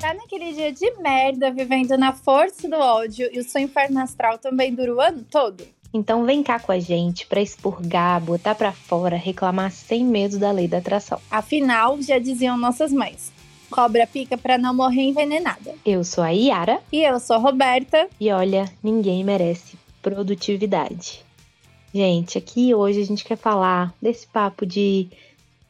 Tá naquele dia de merda, vivendo na força do ódio e o seu inferno astral também dura o ano todo? Então vem cá com a gente para expurgar, botar para fora, reclamar sem medo da lei da atração. Afinal, já diziam nossas mães. Cobra pica para não morrer envenenada. Eu sou a Yara. E eu sou a Roberta. E olha, ninguém merece produtividade. Gente, aqui hoje a gente quer falar desse papo de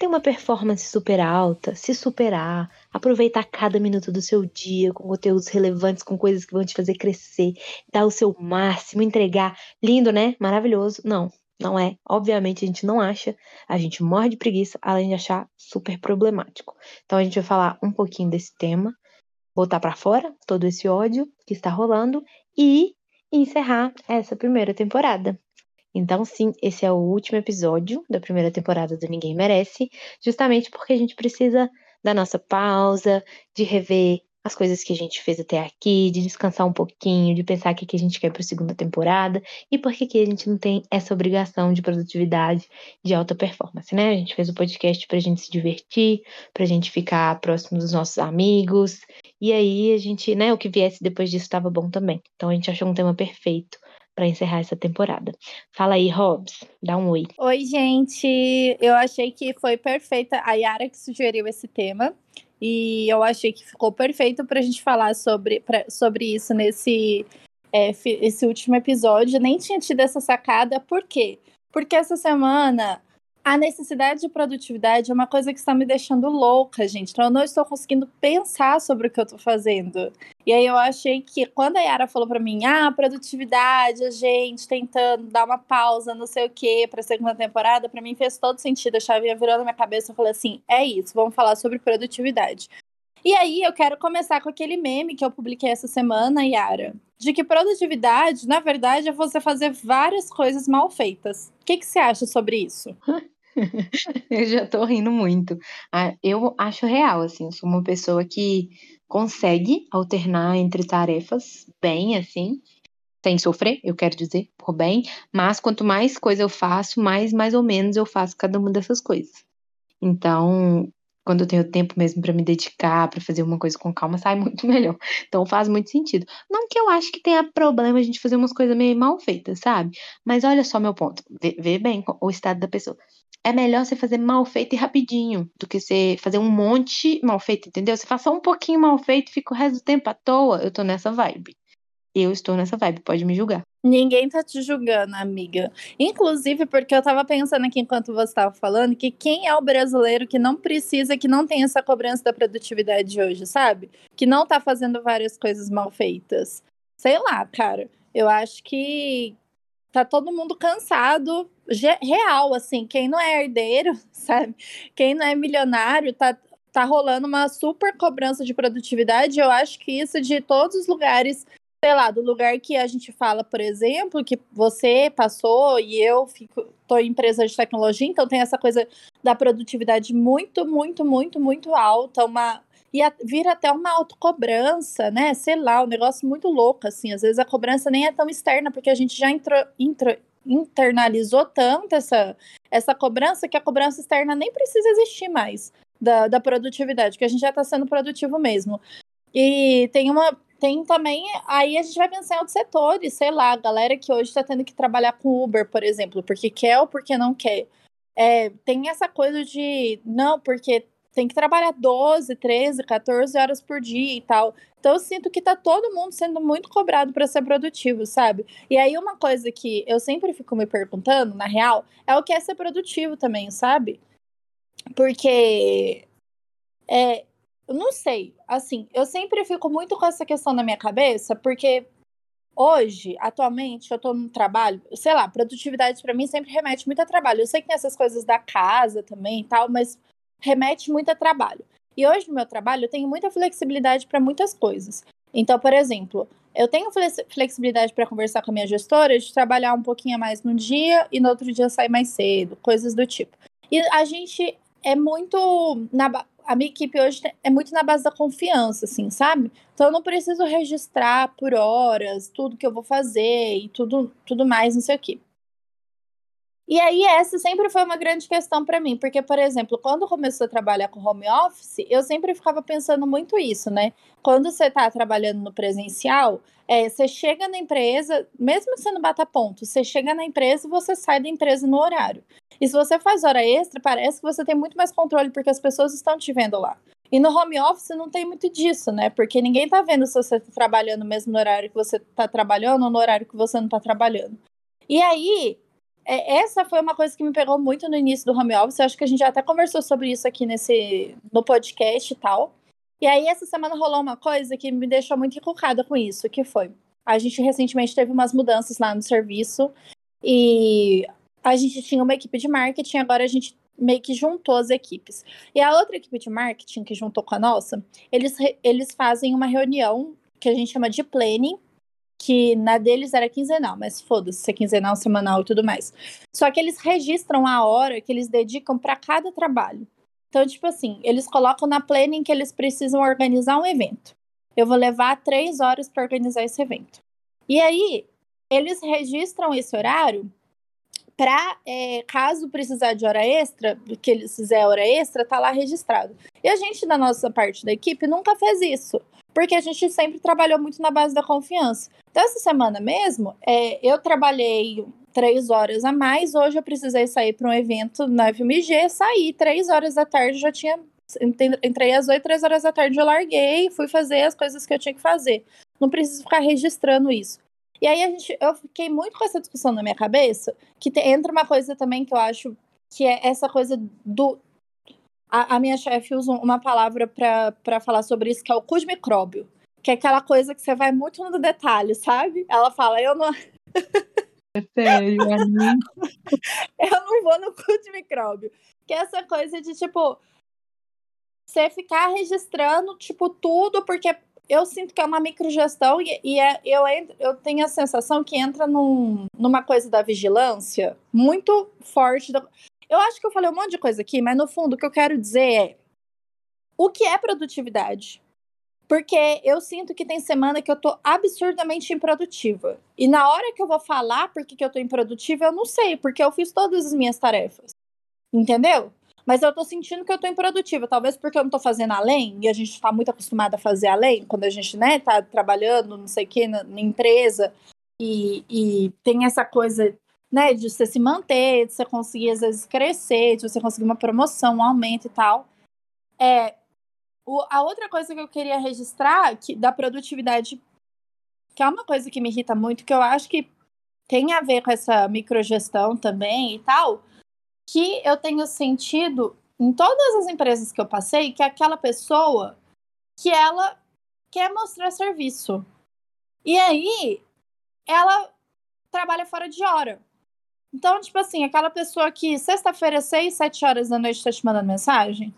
ter uma performance super alta, se superar, aproveitar cada minuto do seu dia com conteúdos relevantes, com coisas que vão te fazer crescer, dar o seu máximo, entregar. Lindo, né? Maravilhoso. Não, não é. Obviamente a gente não acha, a gente morre de preguiça, além de achar super problemático. Então a gente vai falar um pouquinho desse tema, botar para fora todo esse ódio que está rolando e encerrar essa primeira temporada. Então, sim, esse é o último episódio da primeira temporada do Ninguém Merece, justamente porque a gente precisa da nossa pausa, de rever as coisas que a gente fez até aqui, de descansar um pouquinho, de pensar o que, a gente quer para a segunda temporada e por que, a gente não tem essa obrigação de produtividade, de alta performance, né? A gente fez o podcast para a gente se divertir, para a gente ficar próximo dos nossos amigos e aí a gente, né, o que viesse depois disso estava bom também. Então a gente achou um tema perfeito para encerrar essa temporada. Fala aí, Robs, dá um oi. Oi, gente. Eu achei que foi perfeita a Yara que sugeriu esse tema. E eu achei que ficou perfeito para a gente falar sobre, pra, sobre isso nesse é, esse último episódio. Nem tinha tido essa sacada, por quê? Porque essa semana a necessidade de produtividade é uma coisa que está me deixando louca, gente. Então eu não estou conseguindo pensar sobre o que eu estou fazendo. E aí eu achei que quando a Yara falou para mim, ah, produtividade, a gente tentando dar uma pausa, não sei o quê, para a segunda temporada, para mim fez todo sentido. A chave virou na minha cabeça, eu falei assim, é isso, vamos falar sobre produtividade. E aí eu quero começar com aquele meme que eu publiquei essa semana, Yara, de que produtividade, na verdade, é você fazer várias coisas mal feitas. O que, que você acha sobre isso? eu já tô rindo muito. Ah, eu acho real, assim, eu sou uma pessoa que consegue alternar entre tarefas bem, assim, sem sofrer, eu quero dizer, por bem, mas quanto mais coisa eu faço, mais mais ou menos eu faço cada uma dessas coisas. Então, quando eu tenho tempo mesmo para me dedicar, para fazer uma coisa com calma, sai muito melhor. Então faz muito sentido. Não que eu acho que tenha problema a gente fazer umas coisas meio mal feitas, sabe? Mas olha só meu ponto. Vê, vê bem o estado da pessoa. É melhor você fazer mal feito e rapidinho do que você fazer um monte mal feito, entendeu? Você faz só um pouquinho mal feito e fica o resto do tempo à toa. Eu tô nessa vibe. Eu estou nessa vibe, pode me julgar. Ninguém tá te julgando, amiga. Inclusive, porque eu tava pensando aqui enquanto você tava falando que quem é o brasileiro que não precisa, que não tem essa cobrança da produtividade hoje, sabe? Que não tá fazendo várias coisas mal feitas. Sei lá, cara. Eu acho que tá todo mundo cansado, real, assim. Quem não é herdeiro, sabe? Quem não é milionário, tá, tá rolando uma super cobrança de produtividade. Eu acho que isso de todos os lugares sei lá, do lugar que a gente fala, por exemplo, que você passou e eu fico, tô em empresa de tecnologia, então tem essa coisa da produtividade muito, muito, muito, muito alta, uma e a, vira até uma autocobrança, né? Sei lá, um negócio muito louco, assim. Às vezes a cobrança nem é tão externa, porque a gente já entrou, entrou, internalizou tanto essa, essa cobrança que a cobrança externa nem precisa existir mais da, da produtividade, que a gente já está sendo produtivo mesmo. E tem uma, tem também, aí a gente vai pensar em outros setores, sei lá, a galera que hoje está tendo que trabalhar com Uber, por exemplo, porque quer ou porque não quer. É, tem essa coisa de, não, porque tem que trabalhar 12, 13, 14 horas por dia e tal. Então eu sinto que tá todo mundo sendo muito cobrado para ser produtivo, sabe? E aí uma coisa que eu sempre fico me perguntando, na real, é o que é ser produtivo também, sabe? Porque é, eu não sei. Assim, eu sempre fico muito com essa questão na minha cabeça, porque hoje, atualmente, eu tô no trabalho, sei lá, produtividade para mim sempre remete muito a trabalho. Eu sei que tem essas coisas da casa também e tal, mas remete muito a trabalho. E hoje no meu trabalho eu tenho muita flexibilidade para muitas coisas. Então, por exemplo, eu tenho flexibilidade para conversar com a minha gestora de trabalhar um pouquinho mais no dia e no outro dia sair mais cedo, coisas do tipo. E a gente é muito na, a minha equipe hoje é muito na base da confiança, assim, sabe? Então eu não preciso registrar por horas tudo que eu vou fazer e tudo, tudo mais, não sei o quê. E aí, essa sempre foi uma grande questão para mim, porque, por exemplo, quando começou a trabalhar com home office, eu sempre ficava pensando muito isso, né? Quando você está trabalhando no presencial, é, você chega na empresa, mesmo que você não bata ponto, você chega na empresa e você sai da empresa no horário. E se você faz hora extra, parece que você tem muito mais controle, porque as pessoas estão te vendo lá. E no home office não tem muito disso, né? Porque ninguém tá vendo se você tá trabalhando mesmo no horário que você tá trabalhando ou no horário que você não tá trabalhando. E aí, é, essa foi uma coisa que me pegou muito no início do home office. Eu acho que a gente já até conversou sobre isso aqui nesse no podcast e tal. E aí, essa semana rolou uma coisa que me deixou muito encucada com isso, que foi. A gente recentemente teve umas mudanças lá no serviço e a gente tinha uma equipe de marketing, agora a gente meio que juntou as equipes. E a outra equipe de marketing que juntou com a nossa, eles, eles fazem uma reunião que a gente chama de planning, que na deles era quinzenal, mas foda-se, se é quinzenal, semanal e tudo mais. Só que eles registram a hora que eles dedicam para cada trabalho. Então, tipo assim, eles colocam na planning que eles precisam organizar um evento. Eu vou levar três horas para organizar esse evento. E aí, eles registram esse horário para é, caso precisar de hora extra, que eles fizer hora extra, tá lá registrado. E a gente, da nossa parte da equipe, nunca fez isso, porque a gente sempre trabalhou muito na base da confiança. Então, essa semana mesmo, é, eu trabalhei três horas a mais, hoje eu precisei sair para um evento na FMG, saí três horas da tarde, já tinha entrei às oito, três horas da tarde, eu larguei, fui fazer as coisas que eu tinha que fazer. Não preciso ficar registrando isso. E aí a gente, eu fiquei muito com essa discussão na minha cabeça, que te, entra uma coisa também que eu acho que é essa coisa do. A, a minha chefe usa uma palavra para falar sobre isso, que é o cu de micróbio. Que é aquela coisa que você vai muito no detalhe, sabe? Ela fala, eu não. É sério, eu não vou no cu de micróbio. Que é essa coisa de, tipo, você ficar registrando, tipo, tudo, porque eu sinto que é uma microgestão e, e é, eu, eu tenho a sensação que entra num, numa coisa da vigilância muito forte. Da... Eu acho que eu falei um monte de coisa aqui, mas no fundo o que eu quero dizer é o que é produtividade? Porque eu sinto que tem semana que eu tô absurdamente improdutiva. E na hora que eu vou falar por que eu tô improdutiva, eu não sei, porque eu fiz todas as minhas tarefas. Entendeu? Mas eu tô sentindo que eu tô improdutiva, talvez porque eu não tô fazendo além, e a gente tá muito acostumado a fazer além, quando a gente, né, tá trabalhando, não sei o quê, na, na empresa, e, e tem essa coisa, né, de você se manter, de você conseguir, às vezes, crescer, de você conseguir uma promoção, um aumento e tal. É, o, a outra coisa que eu queria registrar, que, da produtividade, que é uma coisa que me irrita muito, que eu acho que tem a ver com essa microgestão também e tal, que eu tenho sentido em todas as empresas que eu passei que é aquela pessoa que ela quer mostrar serviço. E aí ela trabalha fora de hora. Então, tipo assim, aquela pessoa que sexta-feira, seis, sete horas da noite, tá te mandando mensagem.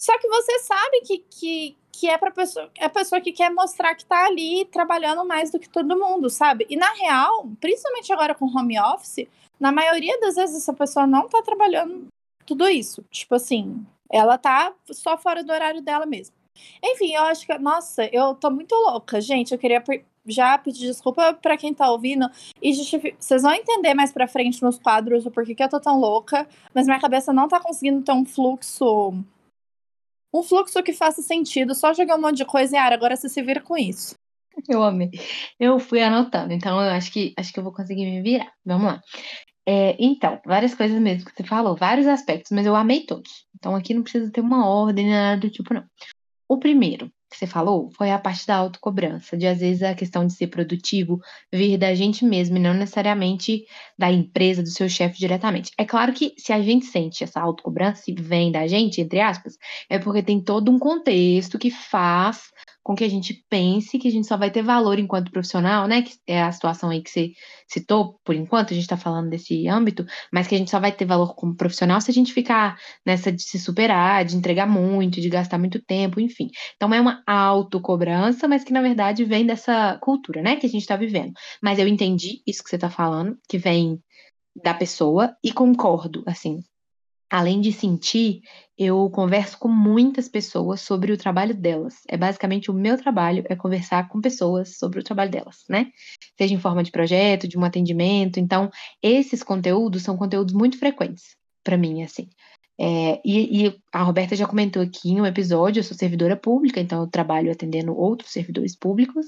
Só que você sabe que, que, que é pra pessoa, é a pessoa que quer mostrar que tá ali trabalhando mais do que todo mundo, sabe? E na real, principalmente agora com home office, na maioria das vezes essa pessoa não tá trabalhando tudo isso. Tipo assim, ela tá só fora do horário dela mesmo. Enfim, eu acho que, nossa, eu tô muito louca, gente. Eu queria já pedir desculpa para quem tá ouvindo e vocês vão entender mais para frente nos quadros o porquê que eu tô tão louca, mas minha cabeça não tá conseguindo ter um fluxo um fluxo que faça sentido. Só jogar um monte de coisa e ah, agora você se vira com isso. Eu amei. Eu fui anotando, então eu acho que acho que eu vou conseguir me virar. Vamos lá. É, então, várias coisas mesmo que você falou, vários aspectos, mas eu amei todos. Então aqui não precisa ter uma ordem, nada do tipo, não. O primeiro que você falou foi a parte da autocobrança, de às vezes a questão de ser produtivo vir da gente mesmo e não necessariamente da empresa, do seu chefe diretamente. É claro que se a gente sente essa autocobrança e vem da gente, entre aspas, é porque tem todo um contexto que faz com que a gente pense que a gente só vai ter valor enquanto profissional, né? Que é a situação aí que você citou, por enquanto, a gente está falando desse âmbito, mas que a gente só vai ter valor como profissional se a gente ficar nessa de se superar, de entregar muito, de gastar muito tempo, enfim. Então é uma autocobrança, mas que na verdade vem dessa cultura, né? Que a gente está vivendo. Mas eu entendi isso que você está falando, que vem da pessoa, e concordo, assim, além de sentir, eu converso com muitas pessoas sobre o trabalho delas. É basicamente o meu trabalho é conversar com pessoas sobre o trabalho delas, né? Seja em forma de projeto, de um atendimento. Então, esses conteúdos são conteúdos muito frequentes para mim, assim. É, e, e, a Roberta já comentou aqui em um episódio, eu sou servidora pública, então eu trabalho atendendo outros servidores públicos.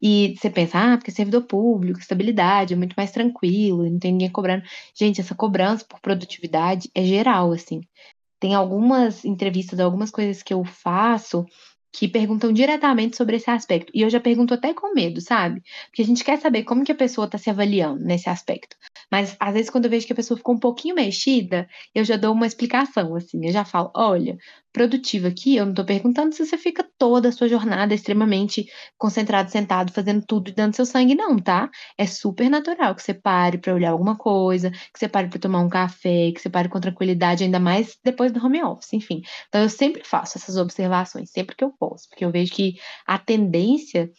E você pensa, ah, porque servidor público, estabilidade, é muito mais tranquilo, não tem ninguém cobrando. Gente, essa cobrança por produtividade é geral, assim. Tem algumas entrevistas, algumas coisas que eu faço que perguntam diretamente sobre esse aspecto. E eu já pergunto até com medo, sabe? Porque a gente quer saber como que a pessoa está se avaliando nesse aspecto. Mas às vezes quando eu vejo que a pessoa ficou um pouquinho mexida, eu já dou uma explicação, assim. Eu já falo, olha, produtiva aqui, eu não estou perguntando se você fica toda a sua jornada extremamente concentrado, sentado, fazendo tudo e dando seu sangue, não, tá? É super natural que você pare para olhar alguma coisa, que você pare para tomar um café, que você pare com tranquilidade, ainda mais depois do home office, enfim. Então eu sempre faço essas observações, sempre que eu posso, porque eu vejo que a tendência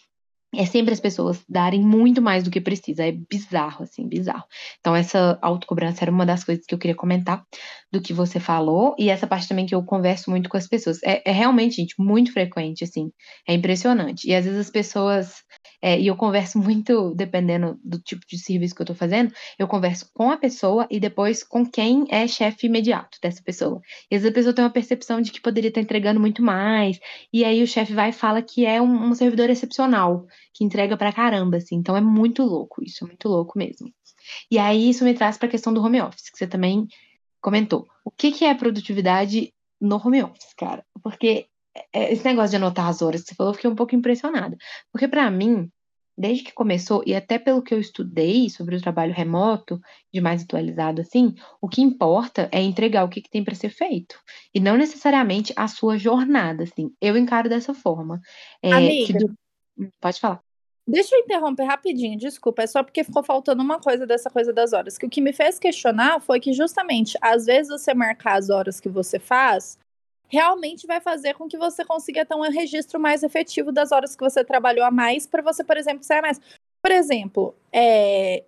é sempre as pessoas darem muito mais do que precisa. É bizarro, assim, bizarro. Então, essa autocobrança era uma das coisas que eu queria comentar do que você falou, e essa parte também que eu converso muito com as pessoas. É, é realmente, gente, muito frequente, assim. É impressionante. E às vezes as pessoas. É, e eu converso muito, dependendo do tipo de serviço que eu tô fazendo, eu converso com a pessoa e depois com quem é chefe imediato dessa pessoa. E às vezes a pessoa tem uma percepção de que poderia estar entregando muito mais, e aí o chefe vai e fala que é um, um servidor excepcional que entrega pra caramba, assim. Então é muito louco isso, é muito louco mesmo. E aí isso me traz para a questão do home office, que você também comentou. O que, que é produtividade no home office, cara? Porque esse negócio de anotar as horas que você falou, eu fiquei um pouco impressionada. Porque para mim, desde que começou, e até pelo que eu estudei sobre o trabalho remoto, de mais atualizado assim, o que importa é entregar o que, que tem para ser feito. E não necessariamente a sua jornada, assim. Eu encaro dessa forma. É, Amiga, do... Pode falar. Deixa eu interromper rapidinho, desculpa, é só porque ficou faltando uma coisa dessa coisa das horas. Que o que me fez questionar foi que justamente, às vezes você marcar as horas que você faz, realmente vai fazer com que você consiga ter um registro mais efetivo das horas que você trabalhou a mais, para você, por exemplo, sair mais. Por exemplo, é,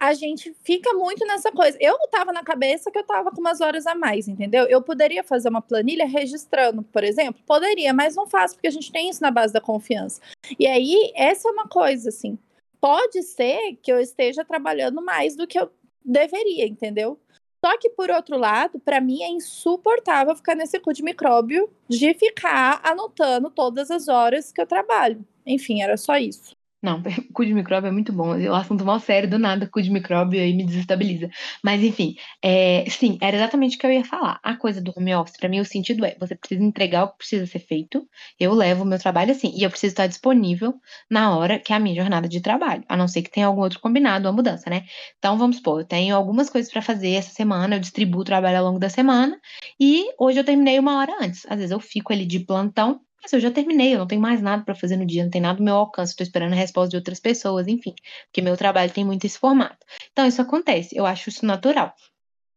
a gente fica muito nessa coisa. Eu tava na cabeça que eu tava com umas horas a mais, entendeu? Eu poderia fazer uma planilha registrando, por exemplo? Poderia, mas não faço, porque a gente tem isso na base da confiança. E aí, essa é uma coisa, assim. Pode ser que eu esteja trabalhando mais do que eu deveria, entendeu? Só que, por outro lado, para mim é insuportável ficar nesse cu de micróbio de ficar anotando todas as horas que eu trabalho. Enfim, era só isso. Não, cu de micróbio é muito bom. O assunto mal sério, do nada, cu de micróbio aí me desestabiliza. Mas, enfim, é, sim, era exatamente o que eu ia falar. A coisa do home office, para mim, o sentido é: você precisa entregar o que precisa ser feito. Eu levo o meu trabalho assim, e eu preciso estar disponível na hora que é a minha jornada de trabalho, a não ser que tenha algum outro combinado, uma mudança, né? Então, vamos supor, eu tenho algumas coisas para fazer essa semana, eu distribuo o trabalho ao longo da semana, e hoje eu terminei uma hora antes. Às vezes eu fico ali de plantão mas eu já terminei, eu não tenho mais nada para fazer no dia, não tem nada do meu alcance, estou esperando a resposta de outras pessoas, enfim, porque meu trabalho tem muito esse formato. Então, isso acontece, eu acho isso natural.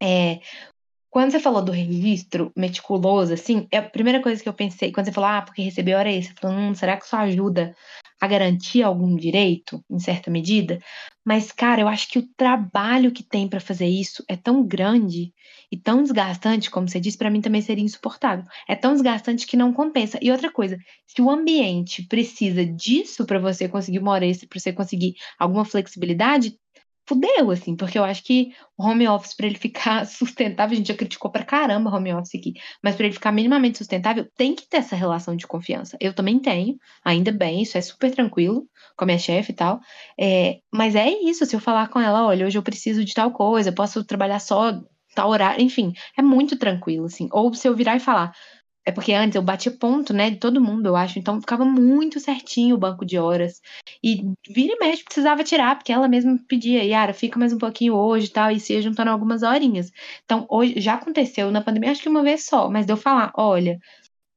É, quando você falou do registro meticuloso, assim, é a primeira coisa que eu pensei, quando você falou, ah, porque recebeu hora extra, eu falei, hum, será que isso ajuda a garantir algum direito, em certa medida? Mas, cara, eu acho que o trabalho que tem para fazer isso é tão grande e tão desgastante, como você disse, para mim também seria insuportável. É tão desgastante que não compensa. E outra coisa, se o ambiente precisa disso para você conseguir uma hora extra, para você conseguir alguma flexibilidade, fudeu, assim, porque eu acho que o home office, para ele ficar sustentável, a gente já criticou pra caramba o home office aqui, mas para ele ficar minimamente sustentável, tem que ter essa relação de confiança. Eu também tenho, ainda bem, isso é super tranquilo com a minha chefe e tal. É, mas é isso, se eu falar com ela, olha, hoje eu preciso de tal coisa, posso trabalhar só tal horário, enfim, é muito tranquilo, assim. Ou se eu virar e falar, é porque antes eu batia ponto, né, de todo mundo, eu acho. Então ficava muito certinho o banco de horas. E vira e mexe precisava tirar, porque ela mesma pedia, Yara, fica mais um pouquinho hoje e tal, e se ia juntando algumas horinhas. Então, hoje já aconteceu na pandemia, acho que uma vez só, mas deu falar, olha,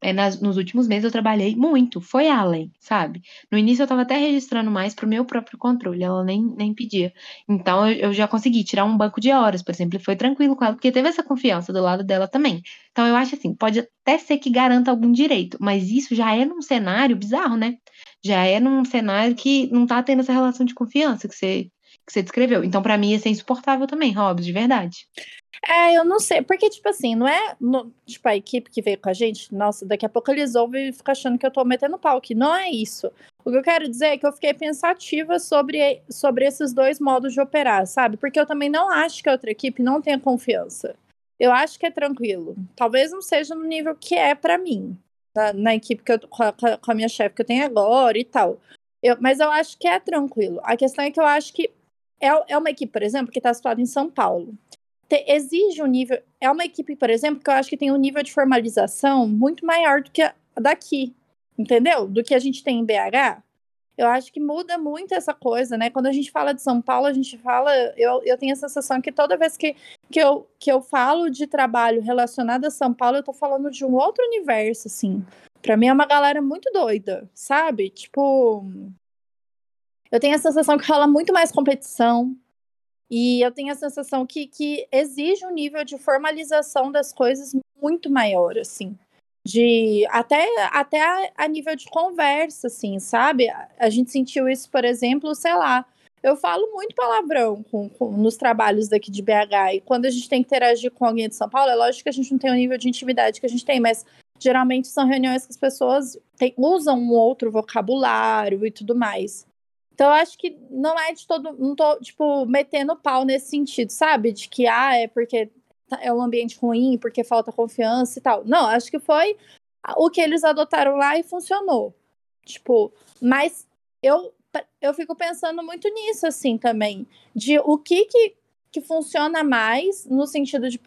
é, nas, nos últimos meses eu trabalhei muito, foi além, sabe? No início eu tava até registrando mais pro meu próprio controle, ela nem, nem pedia. Então eu, eu já consegui tirar um banco de horas, por exemplo, e foi tranquilo com ela, porque teve essa confiança do lado dela também. Então eu acho assim, pode até ser que garanta algum direito, mas isso já é num cenário bizarro, né? Já é num cenário que não tá tendo essa relação de confiança que você, que você descreveu. Então, para mim, ia ser insuportável também, Hobbs, de verdade. É, eu não sei, porque, tipo assim, não é. No, tipo, a equipe que veio com a gente, nossa, daqui a pouco eles ouvem e ficam achando que eu tô metendo pau, que não é isso. O que eu quero dizer é que eu fiquei pensativa sobre, sobre esses dois modos de operar, sabe? Porque eu também não acho que a outra equipe não tenha confiança. Eu acho que é tranquilo. Talvez não seja no nível que é para mim, na, na, equipe que eu com a, com a minha chefe que eu tenho agora e tal. Eu, mas eu acho que é tranquilo. A questão é que eu acho que é, é uma equipe, por exemplo, que está situada em São Paulo te, exige um nível. É uma equipe, por exemplo, que eu acho que tem um nível de formalização muito maior do que a daqui, entendeu? Do que a gente tem em BH. Eu acho que muda muito essa coisa, né? Quando a gente fala de São Paulo, a gente fala. Eu, eu tenho a sensação que toda vez que, que, eu, que eu falo de trabalho relacionado a São Paulo, eu tô falando de um outro universo, assim. Pra mim é uma galera muito doida, sabe? Tipo. Eu tenho a sensação que rola muito mais competição, e eu tenho a sensação que, que exige um nível de formalização das coisas muito maior, assim. De até, até a, nível de conversa, assim, sabe? A, a, gente sentiu isso, por exemplo, sei lá. Eu falo muito palavrão com, com, nos trabalhos daqui de BH. E quando a gente tem que interagir com alguém de São Paulo, é lógico que a gente não tem o nível de intimidade que a gente tem, mas geralmente são reuniões que as pessoas tem, usam um outro vocabulário e tudo mais. Então, eu acho que não é de todo. Não tô, tipo, metendo pau nesse sentido, sabe? De que, ah, é porque tá, é um ambiente ruim, porque falta confiança e tal. Não, acho que foi o que eles adotaram lá e funcionou. Tipo, mas eu, eu fico pensando muito nisso, assim, também. De o que que, que funciona mais no sentido de.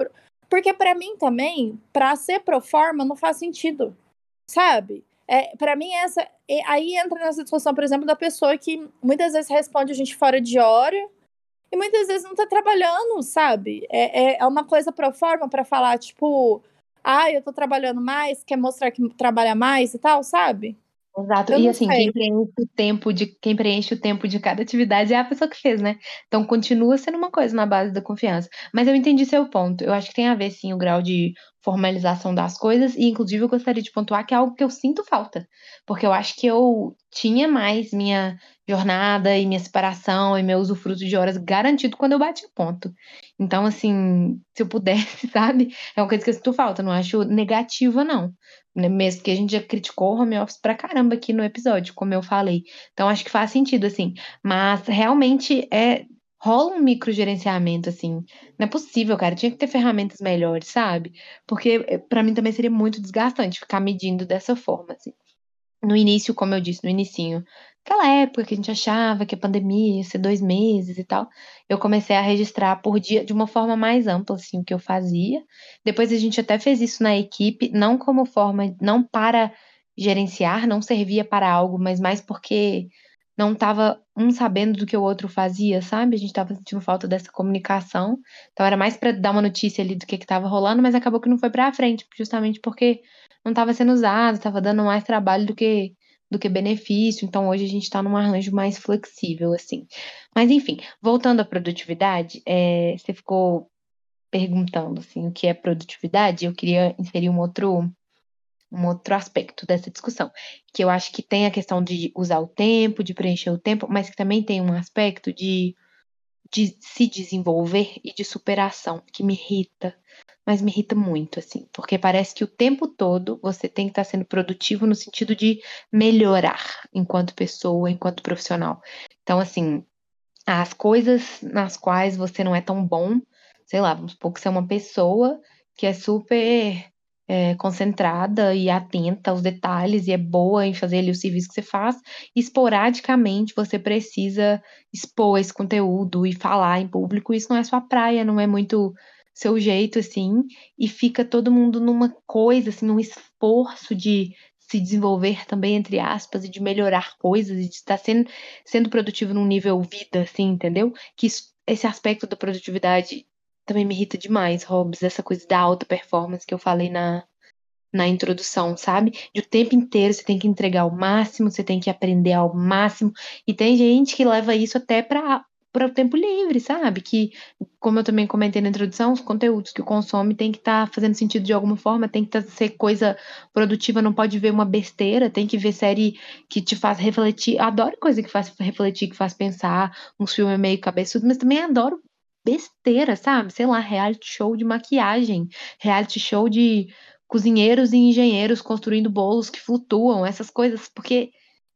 Porque para mim também, para ser pro forma, não faz sentido, sabe? É, para mim, essa. Aí entra nessa discussão, por exemplo, da pessoa que muitas vezes responde a gente fora de hora e muitas vezes não tá trabalhando, sabe? É, é, é uma coisa pro forma para falar, tipo, ah, eu tô trabalhando mais, quer mostrar que trabalha mais e tal, sabe? Exato. Eu e assim, quem preenche o tempo de quem preenche o tempo de cada atividade é a pessoa que fez, né? Então continua sendo uma coisa na base da confiança. Mas eu entendi seu ponto. Eu acho que tem a ver sim o grau de formalização das coisas e inclusive eu gostaria de pontuar que é algo que eu sinto falta, porque eu acho que eu tinha mais minha jornada e minha separação e meu usufruto de horas garantido quando eu bati ponto. Então, assim, se eu pudesse, sabe? É uma coisa que eu sinto falta, não acho negativa, não. Né, mesmo que a gente já criticou o home office pra caramba aqui no episódio, como eu falei. Então, acho que faz sentido, assim. Mas realmente é. Rola um microgerenciamento, assim. Não é possível, cara. Tinha que ter ferramentas melhores, sabe? Porque eh, para mim também seria muito desgastante ficar medindo dessa forma, assim. No início, como eu disse, no inicinho, aquela época que a gente achava que a pandemia ia ser dois meses e tal, eu comecei a registrar por dia de uma forma mais ampla, assim, o que eu fazia. Depois a gente até fez isso na equipe, não como forma, não para gerenciar, não servia para algo, mas mais porque não estava um sabendo do que o outro fazia, sabe? A gente estava sentindo falta dessa comunicação. Então era mais para dar uma notícia ali do que estava rolando, mas acabou que não foi para frente, justamente porque não estava sendo usado, estava dando mais trabalho do que do que benefício. Então hoje a gente está num arranjo mais flexível, assim. Mas enfim, voltando à produtividade, é, você ficou perguntando assim o que é produtividade. Eu queria inserir um outro um outro aspecto dessa discussão, que eu acho que tem a questão de usar o tempo, de preencher o tempo, mas que também tem um aspecto de, de se desenvolver e de superação, que me irrita mas me irrita muito, assim, porque parece que o tempo todo você tem que estar sendo produtivo no sentido de melhorar enquanto pessoa, enquanto profissional. Então, assim, as coisas nas quais você não é tão bom, sei lá, vamos supor que você é uma pessoa que é super é, concentrada e atenta aos detalhes e é boa em fazer ali o serviço que você faz, esporadicamente você precisa expor esse conteúdo e falar em público, isso não é sua praia, não é muito seu jeito, assim, e fica todo mundo numa coisa, assim, num esforço de se desenvolver também, entre aspas, e de melhorar coisas, e de estar sendo, sendo produtivo num nível vida, assim, entendeu? Que isso, esse aspecto da produtividade também me irrita demais, Hobbes, essa coisa da alta performance que eu falei na, na introdução, sabe? De o tempo inteiro você tem que entregar ao máximo, você tem que aprender ao máximo, e tem gente que leva isso até para para o tempo livre, sabe? Que, como eu também comentei na introdução, os conteúdos que consome tem que estar tá fazendo sentido de alguma forma, tem que tá, ser coisa produtiva, não pode ver uma besteira, tem que ver série que te faz refletir. Adoro coisa que faz refletir, que faz pensar, uns filmes meio cabeçudo, mas também adoro besteira, sabe? Sei lá, reality show de maquiagem, reality show de cozinheiros e engenheiros construindo bolos que flutuam, essas coisas, porque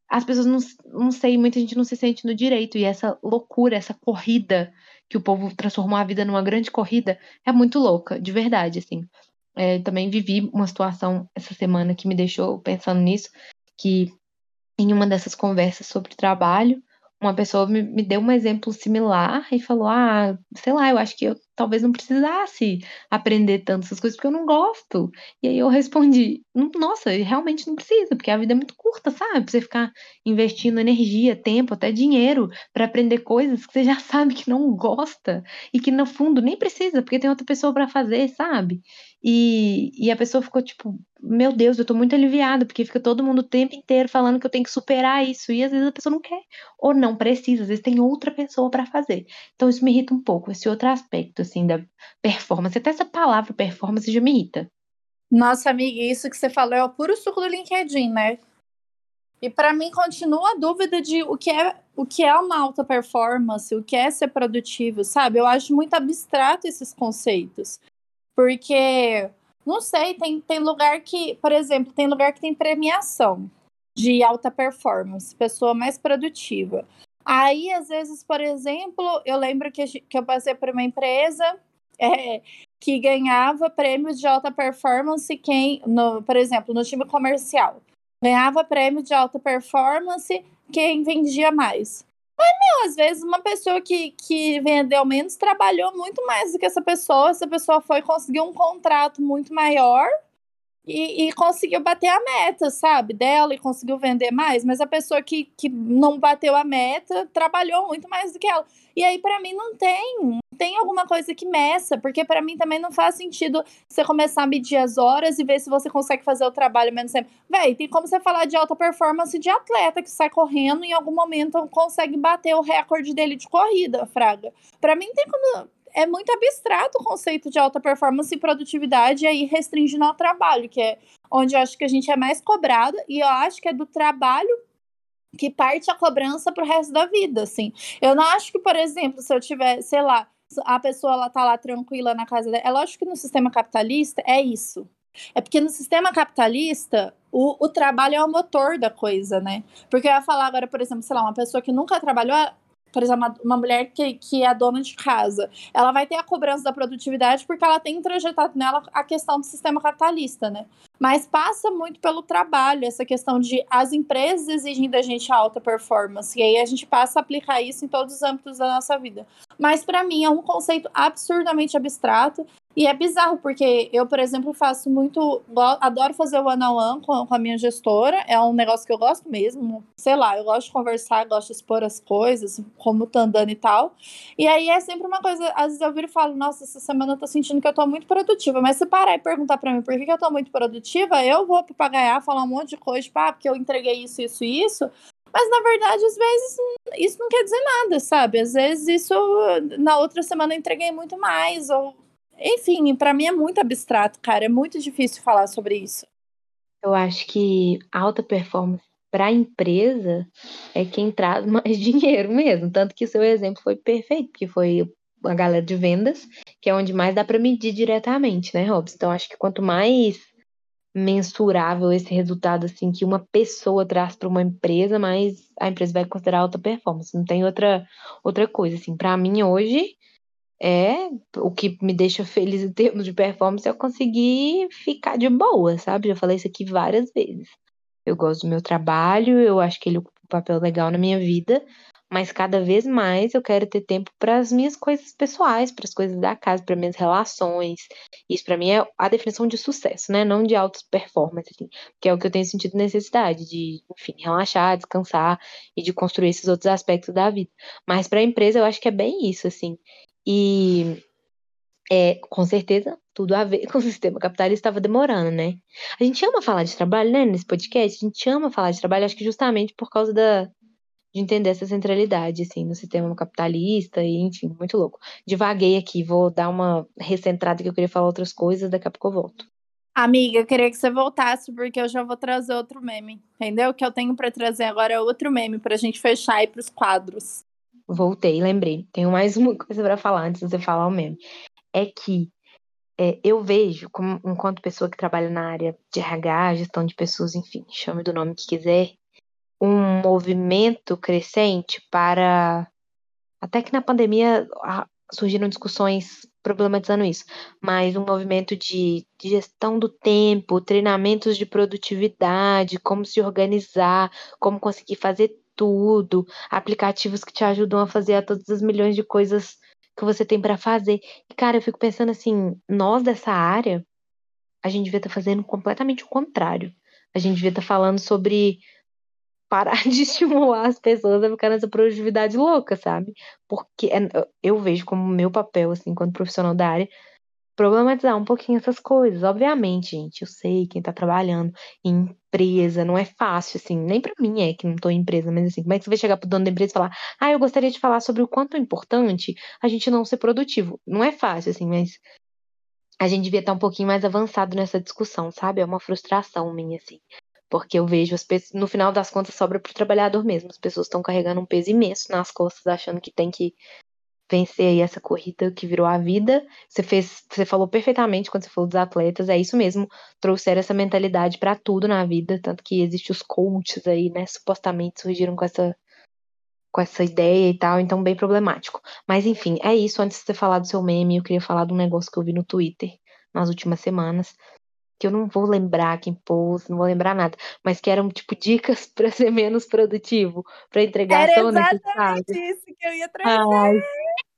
as pessoas não, não sei, muita gente não se sente no direito, e essa loucura, essa corrida que o povo transformou a vida numa grande corrida é muito louca, de verdade, assim. É, também vivi uma situação essa semana que me deixou pensando nisso, que em uma dessas conversas sobre trabalho, uma pessoa me, me deu um exemplo similar e falou: Ah, sei lá, eu acho que eu talvez não precisasse aprender tanto essas coisas porque eu não gosto. E aí eu respondi: Nossa, realmente não precisa, porque a vida é muito curta, sabe? Pra você ficar investindo energia, tempo, até dinheiro para aprender coisas que você já sabe que não gosta e que no fundo nem precisa, porque tem outra pessoa para fazer, sabe? E, e a pessoa ficou tipo, meu Deus, eu tô muito aliviada, porque fica todo mundo o tempo inteiro falando que eu tenho que superar isso, e às vezes a pessoa não quer, ou não precisa, às vezes tem outra pessoa para fazer. Então isso me irrita um pouco, esse outro aspecto, assim, da performance. Até essa palavra performance já me irrita. Nossa, amiga, isso que você falou é o puro suco do LinkedIn, né? E para mim continua a dúvida de o que é o que é uma alta performance, o que é ser produtivo, sabe? Eu acho muito abstrato esses conceitos. Porque, não sei, tem, tem lugar que, por exemplo, tem lugar que tem premiação de alta performance, pessoa mais produtiva. Aí, às vezes, por exemplo, eu lembro que, que eu passei por uma empresa é, que ganhava prêmios de alta performance quem, no, por exemplo, no time comercial. Ganhava prêmio de alta performance quem vendia mais. Mas, às vezes uma pessoa que, que vendeu menos trabalhou muito mais do que essa pessoa. Essa pessoa foi conseguir um contrato muito maior e, e, conseguiu bater a meta, sabe, dela e conseguiu vender mais, mas a pessoa que, que não bateu a meta trabalhou muito mais do que ela. E aí, para mim, não tem, tem alguma coisa que meça, porque para mim também não faz sentido você começar a medir as horas e ver se você consegue fazer o trabalho menos tempo. Véi, tem como você falar de alta performance de atleta que sai correndo e em algum momento consegue bater o recorde dele de corrida, Fraga. Para mim, tem como é muito abstrato o conceito de alta performance e produtividade, e aí restringindo ao trabalho, que é onde eu acho que a gente é mais cobrado, e eu acho que é do trabalho que parte a cobrança pro resto da vida, assim. Eu não acho que, por exemplo, se eu tiver, sei lá, a pessoa ela tá lá tranquila na casa dela, é lógico que no sistema capitalista é isso. É porque no sistema capitalista, o, o trabalho é o motor da coisa, né? Porque eu ia falar agora, por exemplo, sei lá, uma pessoa que nunca trabalhou, por exemplo, uma, mulher que, que é dona de casa, ela vai ter a cobrança da produtividade porque ela tem introjetado nela a questão do sistema capitalista, né? Mas passa muito pelo trabalho, essa questão de as empresas exigem da gente alta performance, e aí a gente passa a aplicar isso em todos os âmbitos da nossa vida. Mas para mim é um conceito absurdamente abstrato e é bizarro, porque eu, por exemplo, faço muito. Adoro fazer o one-on-one com, com, a minha gestora. É um negócio que eu gosto mesmo. Sei lá, eu gosto de conversar, gosto de expor as coisas, como tá andando e tal. E aí é sempre uma coisa. Às vezes eu viro e falo, nossa, essa semana eu tô sentindo que eu tô muito produtiva. Mas se parar e perguntar pra mim por que, que eu tô muito produtiva, eu vou papagaiar, falar um monte de coisa, tipo, ah, porque eu entreguei isso, isso e isso. Mas na verdade, às vezes, isso não quer dizer nada, sabe? Às vezes isso na outra semana eu entreguei muito mais, ou enfim, para mim é muito abstrato, cara. É muito difícil falar sobre isso. Eu acho que alta performance para a empresa é quem traz mais dinheiro mesmo. Tanto que seu exemplo foi perfeito, porque foi a galera de vendas, que é onde mais dá para medir diretamente, né, Robson? Então, acho que quanto mais mensurável esse resultado assim que uma pessoa traz para uma empresa, mais a empresa vai considerar alta performance. Não tem outra outra coisa assim. Para mim hoje, é o que me deixa feliz em termos de performance é eu conseguir ficar de boa, sabe? Já falei isso aqui várias vezes. Eu gosto do meu trabalho, eu acho que ele ocupa um papel legal na minha vida, mas cada vez mais eu quero ter tempo para as minhas coisas pessoais, para as coisas da casa, para minhas relações. Isso para mim é a definição de sucesso, né? Não de alta performance, assim, que é o que eu tenho sentido necessidade de, enfim, relaxar, descansar e de construir esses outros aspectos da vida. Mas para a empresa eu acho que é bem isso, assim. E é, com certeza, tudo a ver com o sistema capitalista estava demorando, né? A gente ama falar de trabalho, né, nesse podcast? A gente ama falar de trabalho, acho que justamente por causa da, de entender essa centralidade, assim, no sistema capitalista e, enfim, muito louco. Divaguei aqui, vou dar uma recentrada que eu queria falar outras coisas, daqui a pouco eu volto. Amiga, eu queria que você voltasse, porque eu já vou trazer outro meme, entendeu? O que eu tenho para trazer agora é outro meme pra gente fechar aí pros quadros. voltei, lembrei. Tenho mais uma coisa para falar antes de você falar o meme. É que é, eu vejo, como, enquanto pessoa que trabalha na área de RH, gestão de pessoas, enfim, chame do nome que quiser, um movimento crescente para. Até que na pandemia surgiram discussões problematizando isso, mas um movimento de, de gestão do tempo, treinamentos de produtividade, como se organizar, como conseguir fazer tudo, aplicativos que te ajudam a fazer todas as milhões de coisas que você tem para fazer. E, cara, eu fico pensando assim, nós dessa área, a gente devia estar tá fazendo completamente o contrário. A gente devia estar tá falando sobre parar de estimular as pessoas a ficar nessa produtividade louca, sabe? Porque é, eu vejo como meu papel, assim, enquanto profissional da área, problematizar um pouquinho essas coisas. Obviamente, gente, eu sei quem tá trabalhando em empresa, não é fácil, assim, nem para mim é que não tô em empresa, mas assim, como é que você vai chegar pro dono da empresa e falar, ah, eu gostaria de falar sobre o quanto é importante a gente não ser produtivo. Não é fácil, assim, mas a gente devia estar um pouquinho mais avançado nessa discussão, sabe? É uma frustração minha, assim. Porque eu vejo, as pessoas, no final das contas, sobra pro trabalhador mesmo. As pessoas estão carregando um peso imenso nas costas, achando que tem que vencer aí essa corrida que virou a vida. Você fez, você falou perfeitamente quando você falou dos atletas, é isso mesmo. Trouxeram essa mentalidade para tudo na vida, tanto que existe os coaches aí, né, supostamente surgiram com essa com essa ideia e tal, então bem problemático. Mas enfim, é isso. Antes de você falar do seu meme, eu queria falar de um negócio que eu vi no Twitter nas últimas semanas, que eu não vou lembrar quem pôs, não vou lembrar nada, mas que eram tipo dicas para ser menos produtivo, para entregar Era exatamente isso que eu ia trazer. Ai,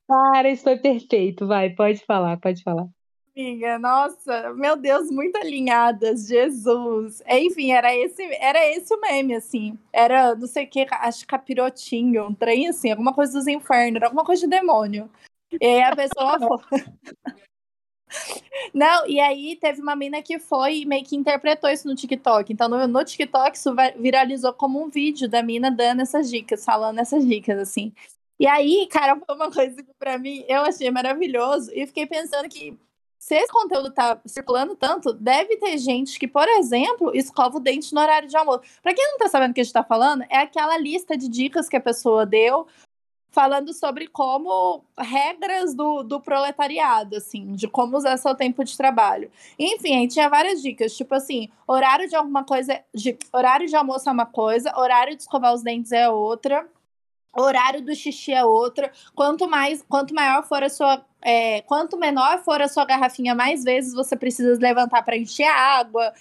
para, isso foi perfeito. Vai, pode falar, pode falar. Amiga, nossa, meu Deus, muito alinhadas, Jesus. Enfim, era esse, era esse o meme, assim. Era, não sei o que, acho capirotinho, um trem assim, alguma coisa dos infernos, alguma coisa de demônio. E aí a pessoa. Não, e aí teve uma mina que foi e meio que interpretou isso no TikTok. Então, no, no TikTok, isso viralizou como um vídeo da mina dando essas dicas, falando essas dicas, assim. E aí, cara, foi uma coisa que pra mim eu achei maravilhoso. E fiquei pensando que se esse conteúdo tá circulando tanto, deve ter gente que, por exemplo, escova o dente no horário de almoço. Pra quem não tá sabendo o que a gente tá falando, é aquela lista de dicas que a pessoa deu falando sobre como regras do, do proletariado, assim, de como usar seu tempo de trabalho. Enfim, aí tinha várias dicas, tipo assim, horário de alguma coisa, de, horário de almoço é uma coisa, horário de escovar os dentes é outra, horário do xixi é outra. Quanto mais, quanto maior for a sua, é, quanto menor for a sua garrafinha, mais vezes você precisa levantar para encher a água.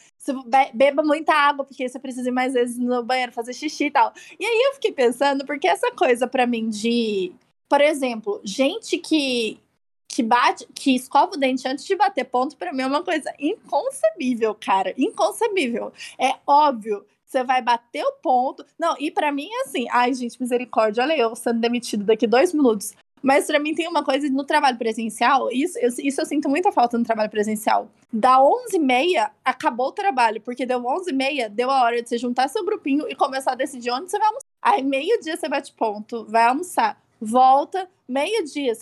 Beba muita água porque você precisa ir mais vezes no banheiro fazer xixi e tal. E aí eu fiquei pensando porque essa coisa para mim de, por exemplo, gente que que bate, que escova o dente antes de bater ponto, para mim é uma coisa inconcebível, cara. Inconcebível. É óbvio você vai bater o ponto. Não, e para mim é assim, ai, gente, misericórdia, olha eu sendo demitido daqui dois minutos. Mas para mim tem uma coisa no trabalho presencial, isso eu, isso eu sinto muita falta no trabalho presencial. Da 11h30, acabou o trabalho, porque deu 11h30, deu a hora de você juntar seu grupinho e começar a decidir onde você vai almoçar. Aí meio-dia você bate ponto, vai almoçar volta, meio-dia,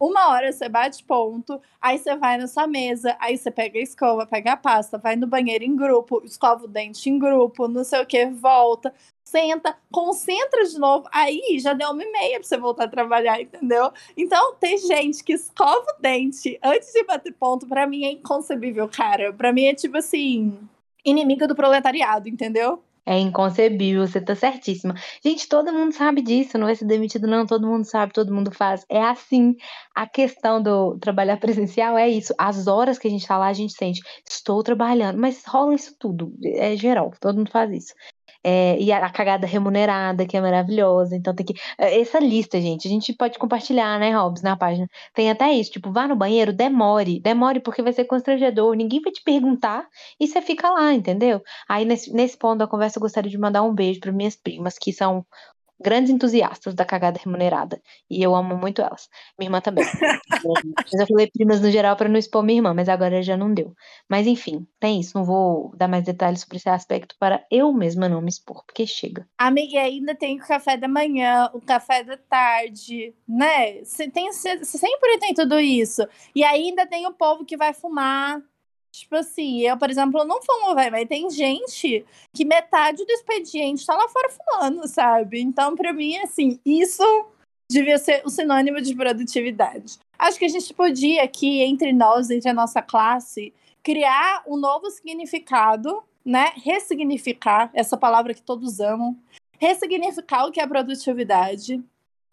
uma hora você bate ponto, aí você vai na sua mesa, aí você pega a escova, pega a pasta, vai no banheiro em grupo, escova o dente em grupo, não sei o que, volta, senta, concentra de novo, aí já deu uma e meia pra você voltar a trabalhar, entendeu? Então, tem gente que escova o dente antes de bater ponto, para mim é inconcebível, cara. Para mim é tipo assim, inimiga do proletariado, entendeu? É inconcebível, você tá certíssima. Gente, todo mundo sabe disso, não vai ser demitido, não. Todo mundo sabe, todo mundo faz. É assim. A questão do trabalhar presencial é isso. As horas que a gente tá lá, a gente sente, estou trabalhando, mas rola isso tudo. É geral, todo mundo faz isso. É, e a, cagada remunerada, que é maravilhosa. Então tem que. É, essa lista, gente, a gente pode compartilhar, né, Robs, na página. Tem até isso, tipo, vá no banheiro, demore. Demore, porque vai ser constrangedor. Ninguém vai te perguntar e você fica lá, entendeu? Aí, nesse, nesse ponto da conversa, eu gostaria de mandar um beijo para minhas primas, que são grandes entusiastas da cagada remunerada. E eu amo muito elas. Minha irmã também. mas eu falei primas no geral para não expor minha irmã, mas agora já não deu. Mas enfim, tem isso. Não vou dar mais detalhes sobre esse aspecto para eu mesma não me expor, porque chega. Amiga, ainda tem o café da manhã, o café da tarde, né? Você tem, sempre tem tudo isso. E ainda tem o povo que vai fumar, Tipo assim, eu, por exemplo, não fumo, velho, mas tem gente que metade do expediente tá lá fora fumando, sabe? Então, pra mim, assim, isso devia ser o sinônimo de produtividade. Acho que a gente podia aqui, entre nós, entre a nossa classe, criar um novo significado, né? Ressignificar essa palavra que todos amam, ressignificar o que é produtividade,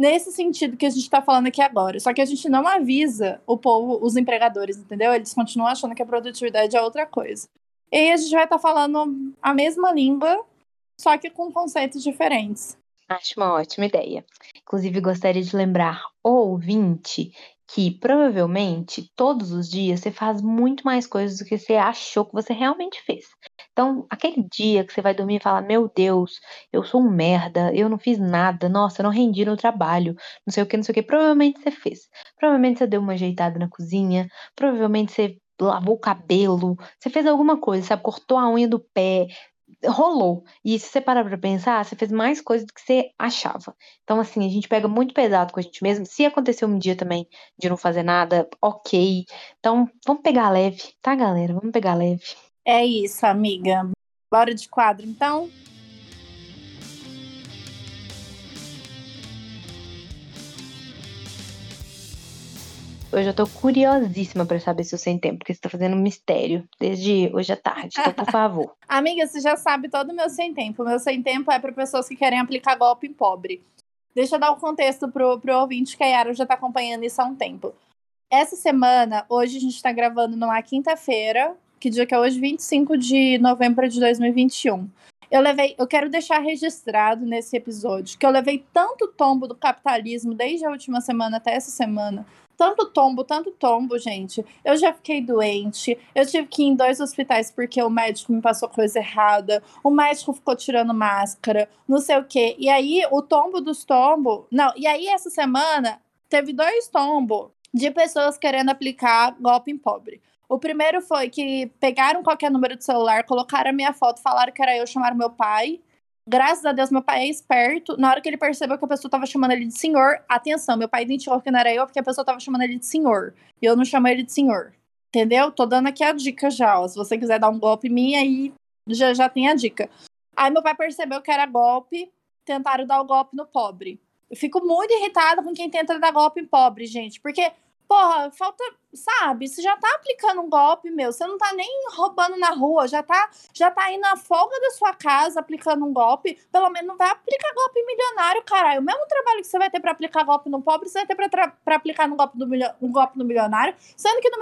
nesse sentido que a gente está falando aqui agora. Só que a gente não avisa o povo, os empregadores, entendeu? Eles continuam achando que a produtividade é outra coisa. E aí a gente vai estar tá falando a mesma língua, só que com conceitos diferentes. Acho uma ótima ideia. Inclusive, gostaria de lembrar o ouvinte que provavelmente todos os dias você faz muito mais coisas do que você achou que você realmente fez. Então, aquele dia que você vai dormir e fala: Meu Deus, eu sou um merda, eu não fiz nada, nossa, eu não rendi no trabalho, não sei o que, não sei o que. Provavelmente você fez. Provavelmente você deu uma ajeitada na cozinha, provavelmente você lavou o cabelo, você fez alguma coisa, sabe? Cortou a unha do pé, rolou. E se você parar pra pensar, você fez mais coisa do que você achava. Então, assim, a gente pega muito pesado com a gente mesmo. Se aconteceu um dia também de não fazer nada, ok. Então, vamos pegar leve, tá, galera? Vamos pegar leve. É isso, amiga. Bora de quadro, então? Hoje eu tô curiosíssima para saber se eu sem tempo, porque você tá fazendo um mistério desde hoje à tarde. Então, por favor. Amiga, você já sabe todo o meu sem tempo. O meu sem tempo é para pessoas que querem aplicar golpe em pobre. Deixa eu dar o um contexto pro, pro ouvinte que a Yara já tá acompanhando isso há um tempo. Essa semana, hoje a gente tá gravando numa quinta-feira, que dia que é hoje? 25 de novembro de 2021. Eu levei, eu quero deixar registrado nesse episódio que eu levei tanto tombo do capitalismo desde a última semana até essa semana, tanto tombo, tanto tombo, gente. Eu já fiquei doente. Eu tive que ir em dois hospitais porque o médico me passou coisa errada. O médico ficou tirando máscara, não sei o quê. E aí, o tombo dos tombos. Não, e aí, essa semana, teve dois tombos de pessoas querendo aplicar golpe em pobre. O primeiro foi que pegaram qualquer número de celular, colocaram a minha foto, falaram que era eu, chamaram meu pai. Graças a Deus, meu pai é esperto. Na hora que ele percebeu que a pessoa tava chamando ele de senhor, atenção, meu pai identificou que não era eu porque a pessoa tava chamando ele de senhor. E eu não chamo ele de senhor. Entendeu? Tô dando aqui a dica já, ó. Se você quiser dar um golpe em mim, aí já, já tem a dica. Aí meu pai percebeu que era golpe, tentaram dar o golpe no pobre. Eu fico muito irritada com quem tenta dar golpe em pobre, gente. Porque, porra, falta sabe? Você já tá aplicando um golpe, meu. Você não tá nem roubando na rua, já tá, já tá aí na folga da sua casa aplicando um golpe. Pelo menos não vai aplicar golpe milionário, caralho. O mesmo trabalho que você vai ter pra aplicar golpe no pobre, você vai ter pra, pra aplicar no golpe, do um golpe no milionário. Sendo que no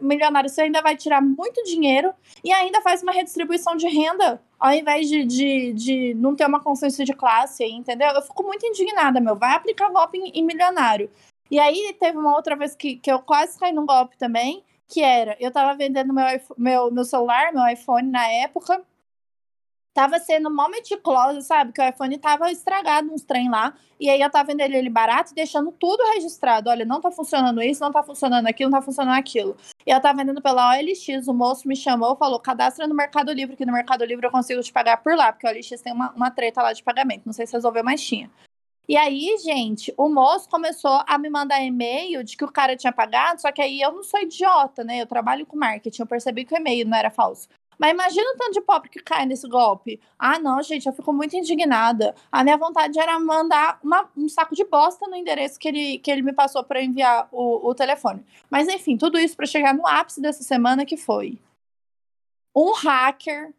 milionário você ainda vai tirar muito dinheiro e ainda faz uma redistribuição de renda ao invés de, de, de não ter uma consciência de classe, entendeu? Eu fico muito indignada, meu. Vai aplicar golpe em, em milionário. E aí teve uma outra vez que, que eu quase caí num golpe também, que era, eu tava vendendo meu, meu, meu celular, meu iPhone na época, tava sendo mó meticulosa, sabe? Que o iPhone tava estragado uns trem lá. E aí eu tava vendendo ele barato e deixando tudo registrado. Olha, não tá funcionando isso, não tá funcionando aquilo, não tá funcionando aquilo. E eu tava vendendo pela OLX, o moço me chamou, falou, cadastra no Mercado Livre, que no Mercado Livre eu consigo te pagar por lá, porque o OLX tem uma, uma treta lá de pagamento. Não sei se resolveu, mas tinha. E aí, gente, o moço começou a me mandar e-mail de que o cara tinha pagado, só que aí eu não sou idiota, né? Eu trabalho com marketing, eu percebi que o e-mail não era falso. Mas imagina o tanto de pobre que cai nesse golpe. Ah, não, gente, eu fico muito indignada. A minha vontade era mandar uma, um saco de bosta no endereço que ele, que ele me passou para enviar o, o telefone. Mas enfim, tudo isso para chegar no ápice dessa semana que foi um hacker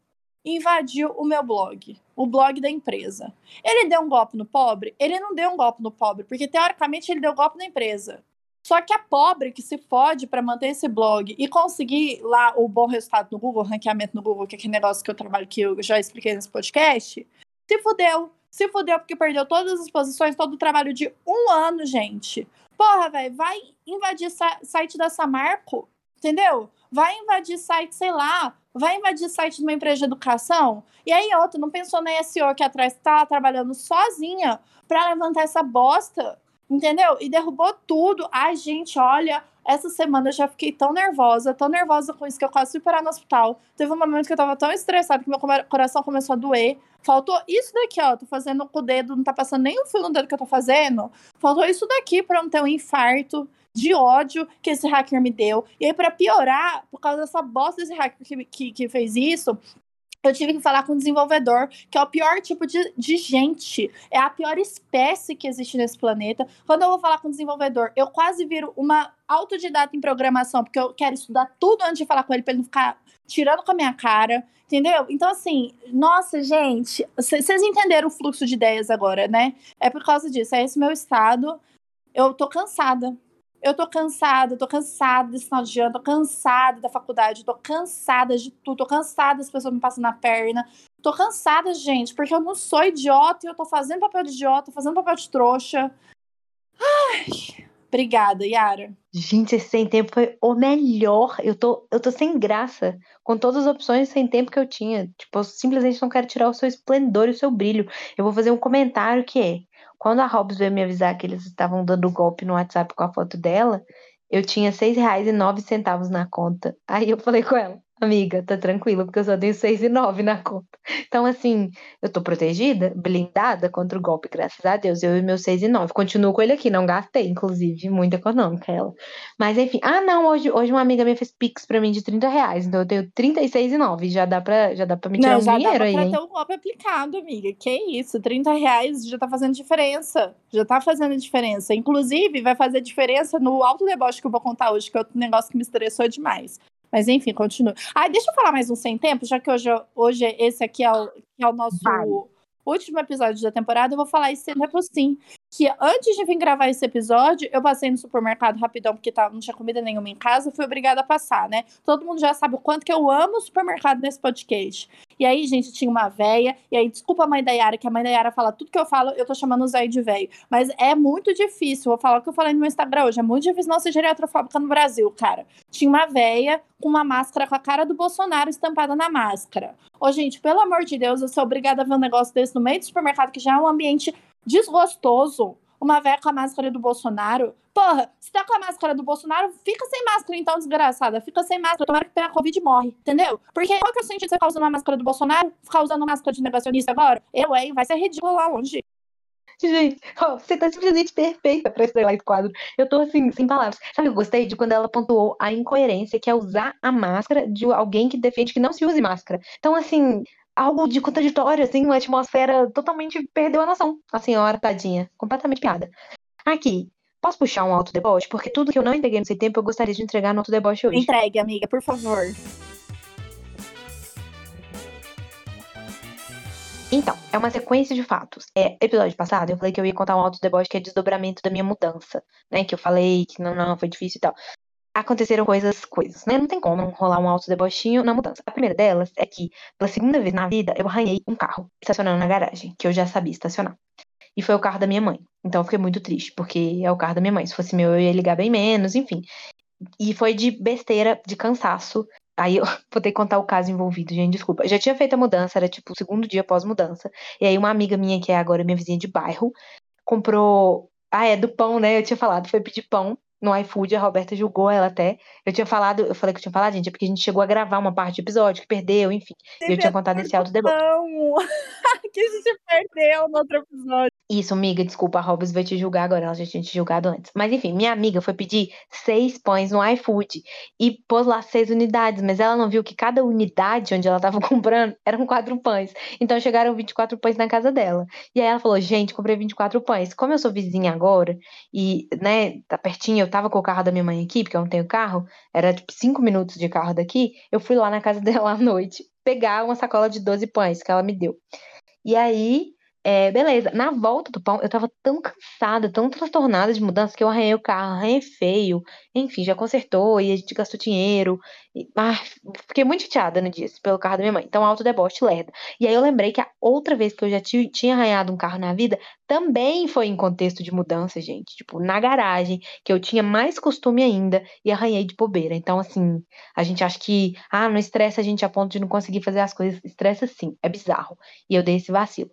invadiu o meu blog, o blog da empresa. Ele deu um golpe no pobre? Ele não deu um golpe no pobre, porque teoricamente ele deu golpe na empresa. Só que a pobre que se fode para manter esse blog e conseguir lá o bom resultado no Google, ranqueamento no Google, que é aquele negócio que eu trabalho que eu já expliquei nesse podcast, se fudeu. Se fudeu porque perdeu todas as posições, todo o trabalho de um ano, gente. Porra, velho, vai invadir site da Samarco, entendeu? Vai invadir site, sei lá, vai invadir site de uma empresa de educação, e aí outra não pensou na SEO que atrás tá trabalhando sozinha para levantar essa bosta, entendeu? E derrubou tudo. Ai, gente, olha, essa semana eu já fiquei tão nervosa, tão nervosa com isso que eu quase fui parar no hospital. Teve um momento que eu tava tão estressada que meu coração começou a doer. Faltou isso daqui, ó. Tô fazendo com o dedo, não tá passando nem um fio no dedo que eu tô fazendo. Faltou isso daqui pra não ter um infarto de ódio que esse hacker me deu. E aí, para piorar, por causa dessa bosta desse hacker que, que, que fez isso, eu tive que falar com o desenvolvedor, que é o pior tipo de, de gente. É a pior espécie que existe nesse planeta. Quando eu vou falar com o desenvolvedor, eu quase viro uma autodidata em programação, porque eu quero estudar tudo antes de falar com ele, para ele não ficar tirando com a minha cara. Entendeu? Então, assim, nossa, gente, vocês entenderam o fluxo de ideias agora, né? É por causa disso. É esse meu estado. Eu tô cansada. Eu tô cansada, tô cansada desse final de ano, tô cansada da faculdade, tô cansada de tudo, tô cansada das pessoas me passando na perna. Tô cansada, gente, porque eu não sou idiota e eu tô fazendo papel de idiota, fazendo papel de trouxa. Ai, obrigada, Yara. Gente, esse sem tempo foi o melhor. Eu tô, eu tô sem graça com todas as opções sem tempo que eu tinha. Tipo, eu simplesmente não quero tirar o seu esplendor e o seu brilho. Eu vou fazer um comentário que é: quando a Hobbs veio me avisar que eles estavam dando golpe no WhatsApp com a foto dela, eu tinha seis reais e nove centavos na conta. Aí eu falei com ela, amiga, tá tranquilo, porque eu só tenho seis e nove na conta. Então, assim, eu tô protegida, blindada contra o golpe, graças a Deus. Eu e meu seis e nove. Continuo com ele aqui, não gastei, inclusive, muito econômica ela. Mas, enfim. Ah, não, hoje, hoje uma amiga minha fez Pix pra mim de 30 reais, então eu tenho 36 e nove. Já dá pra, já dá pra me tirar não, um já dinheiro dá pra aí, ter um golpe aplicado, amiga. Que isso, 30 reais já tá fazendo diferença. Já tá fazendo diferença. Inclusive, vai fazer diferença no alto deboche que eu vou contar hoje, que é outro negócio que me estressou demais. Mas enfim, continua. Ah, deixa eu falar mais um sem tempo, já que hoje, hoje esse aqui é o, é o nosso Vai. último episódio da temporada. Eu vou falar esse tempo sim que antes de vir gravar esse episódio, eu passei no supermercado rapidão, porque não tinha comida nenhuma em casa, fui obrigada a passar, né? Todo mundo já sabe o quanto que eu amo o supermercado nesse podcast. E aí, gente, tinha uma véia, e aí, desculpa a mãe da Yara, que a mãe da Yara fala tudo que eu falo, eu tô chamando o Zé de velho. Mas é muito difícil, vou falar o que eu falei no meu Instagram hoje, é muito difícil não ser geriatrofóbica no Brasil, cara. Tinha uma véia com uma máscara com a cara do Bolsonaro estampada na máscara. Ô, gente, pelo amor de Deus, eu sou obrigada a ver um negócio desse no meio do supermercado, que já é um ambiente desgostoso uma velha com a máscara do Bolsonaro. Porra, se tá com a máscara do Bolsonaro, fica sem máscara então, desgraçada. Fica sem máscara, tomara que tenha Covid e morre, entendeu? Porque qual que é o sentido de você ficar usando uma máscara do Bolsonaro, ficar usando máscara de negacionista agora? Eu, hein? Vai ser ridículo lá longe. Gente, você tá simplesmente perfeita pra estrelar esse quadro. Eu tô assim, sem palavras. Sabe, eu gostei de quando ela pontuou a incoerência que é usar a máscara de alguém que defende que não se use máscara. Então, assim, algo de contraditório, assim, uma atmosfera totalmente perdeu a noção. A senhora, tadinha, completamente piada. Aqui, posso puxar um alto deboche? Porque tudo que eu não entreguei nesse tempo eu gostaria de entregar no alto deboche hoje. Entregue, amiga, por favor. Então, é uma sequência de fatos. É, episódio passado, eu falei que eu ia contar um alto deboche que é desdobramento da minha mudança, né? Que eu falei que não, não, foi difícil e tal aconteceram coisas, coisas, né? Não tem como rolar um alto debochinho na mudança. A primeira delas é que, pela segunda vez na vida, eu arranhei um carro estacionando na garagem, que eu já sabia estacionar. E foi o carro da minha mãe. Então eu fiquei muito triste, porque é o carro da minha mãe. Se fosse meu, eu ia ligar bem menos, enfim. E foi de besteira, de cansaço. Aí eu vou ter que contar o caso envolvido, gente, desculpa. Eu já tinha feito a mudança, era tipo o segundo dia após mudança. E aí uma amiga minha, que é agora minha vizinha de bairro, comprou. Ah, é do pão, né? Eu tinha falado, foi pedir pão no iFood, a Roberta julgou ela até. Eu tinha falado, eu falei que eu tinha falado, gente, é porque a gente chegou a gravar uma parte do episódio que perdeu, enfim. E eu tinha contado esse áudio debate. que a gente perdeu no outro episódio. Isso, amiga, desculpa, a Robs vai te julgar agora, ela já tinha te julgado antes. Mas enfim, minha amiga foi pedir seis pães no iFood e pôs lá seis unidades, mas ela não viu que cada unidade onde ela tava comprando eram quatro pães. Então chegaram 24 pães na casa dela. E aí ela falou: gente, comprei 24 pães. Como eu sou vizinha agora e, né, tá pertinho, eu tava com o carro da minha mãe aqui, porque eu não tenho carro, era tipo cinco minutos de carro daqui. Eu fui lá na casa dela à noite pegar uma sacola de 12 pães que ela me deu. E aí é, beleza, na volta do pão, eu tava tão cansada, tão transtornada de mudança que eu arranhei o carro, arranhei feio, enfim, já consertou e a gente gastou dinheiro. E, ah, fiquei muito chateada no dia pelo carro da minha mãe. Então, alto deboche, lerda. E aí eu lembrei que a outra vez que eu já tinha arranhado um carro na vida também foi em contexto de mudança, gente. Tipo, na garagem, que eu tinha mais costume ainda e arranhei de bobeira. Então, assim, a gente acha que, ah, não estressa a gente a ponto de não conseguir fazer as coisas. Estressa sim, é bizarro. E eu dei esse vacilo.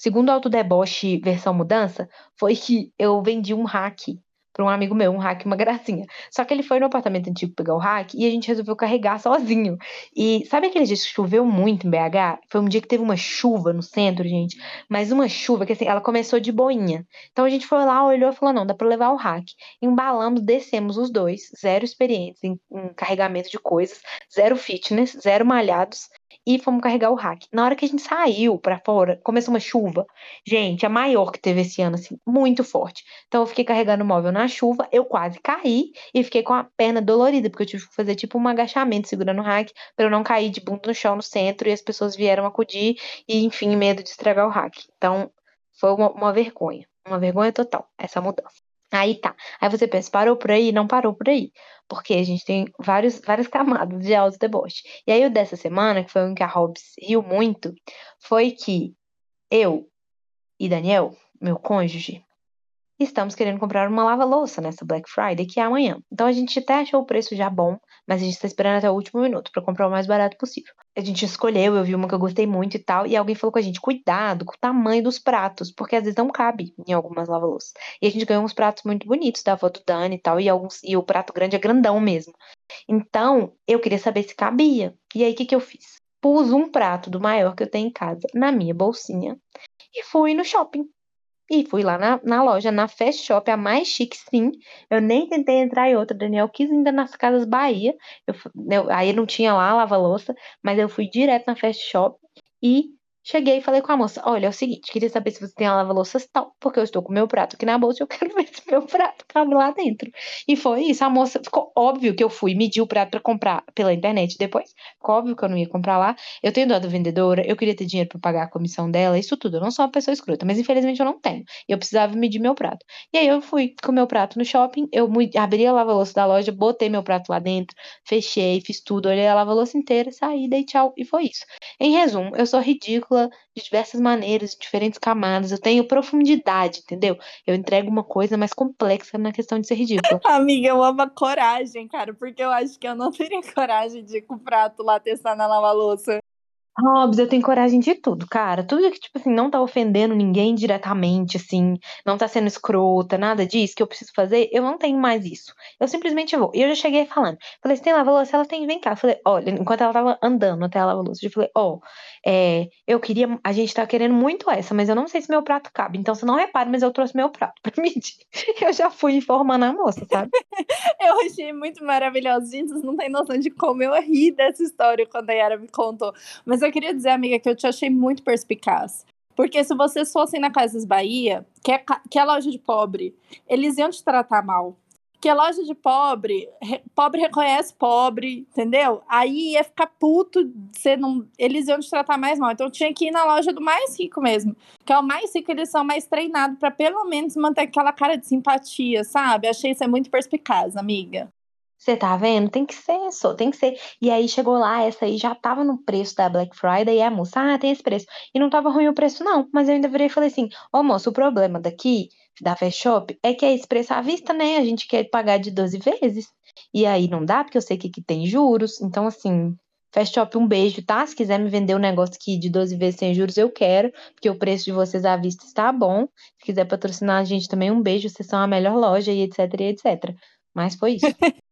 Segundo Autodeboche versão mudança, foi que eu vendi um hack para um amigo meu, um hack, uma gracinha. Só que ele foi no apartamento antigo pegar o hack e a gente resolveu carregar sozinho. E sabe aquele dia que choveu muito em BH? Foi um dia que teve uma chuva no centro, gente. Mas uma chuva que assim, ela começou de boinha. Então a gente foi lá, olhou e falou: não, dá para levar o hack. Embalamos, descemos os dois, zero experiência em, em carregamento de coisas, zero fitness, zero malhados. E fomos carregar o hack. Na hora que a gente saiu para fora, começou uma chuva. Gente, a maior que teve esse ano, assim, muito forte. Então eu fiquei carregando o móvel na chuva, eu quase caí e fiquei com a perna dolorida, porque eu tive que fazer tipo um agachamento segurando o hack para eu não cair de bunda no chão no centro e as pessoas vieram acudir e, enfim, medo de estragar o hack. Então foi uma, uma vergonha, uma vergonha total essa mudança. Aí tá. Aí você pensa, parou por aí? Não parou por aí. Porque a gente tem vários, várias camadas de auto deboche. E aí o dessa semana, que foi um que a Hobbs riu muito, foi que eu e Daniel, meu cônjuge, estamos querendo comprar uma lava-louça nessa Black Friday, que é amanhã. Então a gente até achou o preço já bom, mas a gente está esperando até o último minuto para comprar o mais barato possível. A gente escolheu, eu vi uma que eu gostei muito e tal, e alguém falou com a gente: cuidado com o tamanho dos pratos, porque às vezes não cabe em algumas lava-louças. E a gente ganhou uns pratos muito bonitos da do Dani e tal, e, alguns, e o prato grande é grandão mesmo. Então eu queria saber se cabia. E aí o que, que eu fiz? Pus um prato do maior que eu tenho em casa na minha bolsinha e fui no shopping. E fui lá na, na loja, na Fast Shop, a mais chique, sim. Eu nem tentei entrar em outra. Daniel quis ainda nas Casas Bahia. Eu, eu, aí não tinha lá lava-louça, mas eu fui direto na Fast Shop e Cheguei e falei com a moça: Olha, é o seguinte, queria saber se você tem a lava-louças tal, porque eu estou com meu prato aqui na bolsa e eu quero ver se meu prato cabe lá dentro. E foi isso. A moça ficou óbvio que eu fui medir o prato para comprar pela internet depois. Ficou óbvio que eu não ia comprar lá. Eu tenho dó da vendedora, eu queria ter dinheiro para pagar a comissão dela, isso tudo. Eu não sou uma pessoa escrota, mas infelizmente eu não tenho. E eu precisava medir meu prato. E aí eu fui com meu prato no shopping, eu abri a lava-louça da loja, botei meu prato lá dentro, fechei, fiz tudo, olhei a lava-louça inteira, saí, dei tchau e foi isso. Em resumo, eu sou ridícula de diversas maneiras, de diferentes camadas. Eu tenho profundidade, entendeu? Eu entrego uma coisa mais complexa na questão de ser ridícula. Amiga, eu amo a coragem, cara, porque eu acho que eu não teria coragem de ir com o prato lá testar na lava-louça. Hobbs, eu tenho coragem de tudo, cara. Tudo que, tipo assim, não tá ofendendo ninguém diretamente, assim, não tá sendo escrota, nada disso que eu preciso fazer, eu não tenho mais isso. Eu simplesmente vou. E eu já cheguei falando. Falei, você tem lava-louça? Ela tem, vem cá. Falei, olha, enquanto ela tava andando até a lava-louça, eu falei, ó, oh, é, eu queria, a gente tá querendo muito essa, mas eu não sei se meu prato cabe. Então você não repare, mas eu trouxe meu prato pra medir. Eu já fui informando a moça, sabe? eu achei muito maravilhoso. Gente, vocês não têm noção de como eu ri dessa história quando a Yara me contou. Mas eu queria dizer, amiga, que eu te achei muito perspicaz. Porque se vocês fossem na Casas Bahia, que é, que é loja de pobre, eles iam te tratar mal. Que é loja de pobre, pobre reconhece pobre, entendeu? Aí ia ficar puto, você não, eles iam te tratar mais mal. Então tinha que ir na loja do mais rico mesmo. Que é o mais rico, eles são mais treinados para pelo menos manter aquela cara de simpatia, sabe? Achei isso é muito perspicaz, amiga. Você tá vendo? Tem que ser, só, tem que ser. E aí chegou lá, essa aí já tava no preço da Black Friday, e a moça, ah, tem esse preço. E não tava ruim o preço, não. Mas eu ainda virei e falei assim: Ô moço, o problema daqui, da Fast Shop, é que é esse preço à vista, né? A gente quer pagar de 12 vezes. E aí não dá, porque eu sei que aqui tem juros. Então, assim, Fast Shop, um beijo, tá? Se quiser me vender um negócio aqui de 12 vezes sem juros, eu quero, porque o preço de vocês à vista está bom. Se quiser patrocinar a gente também, um beijo, vocês são a melhor loja e etc, e etc. Mas foi isso.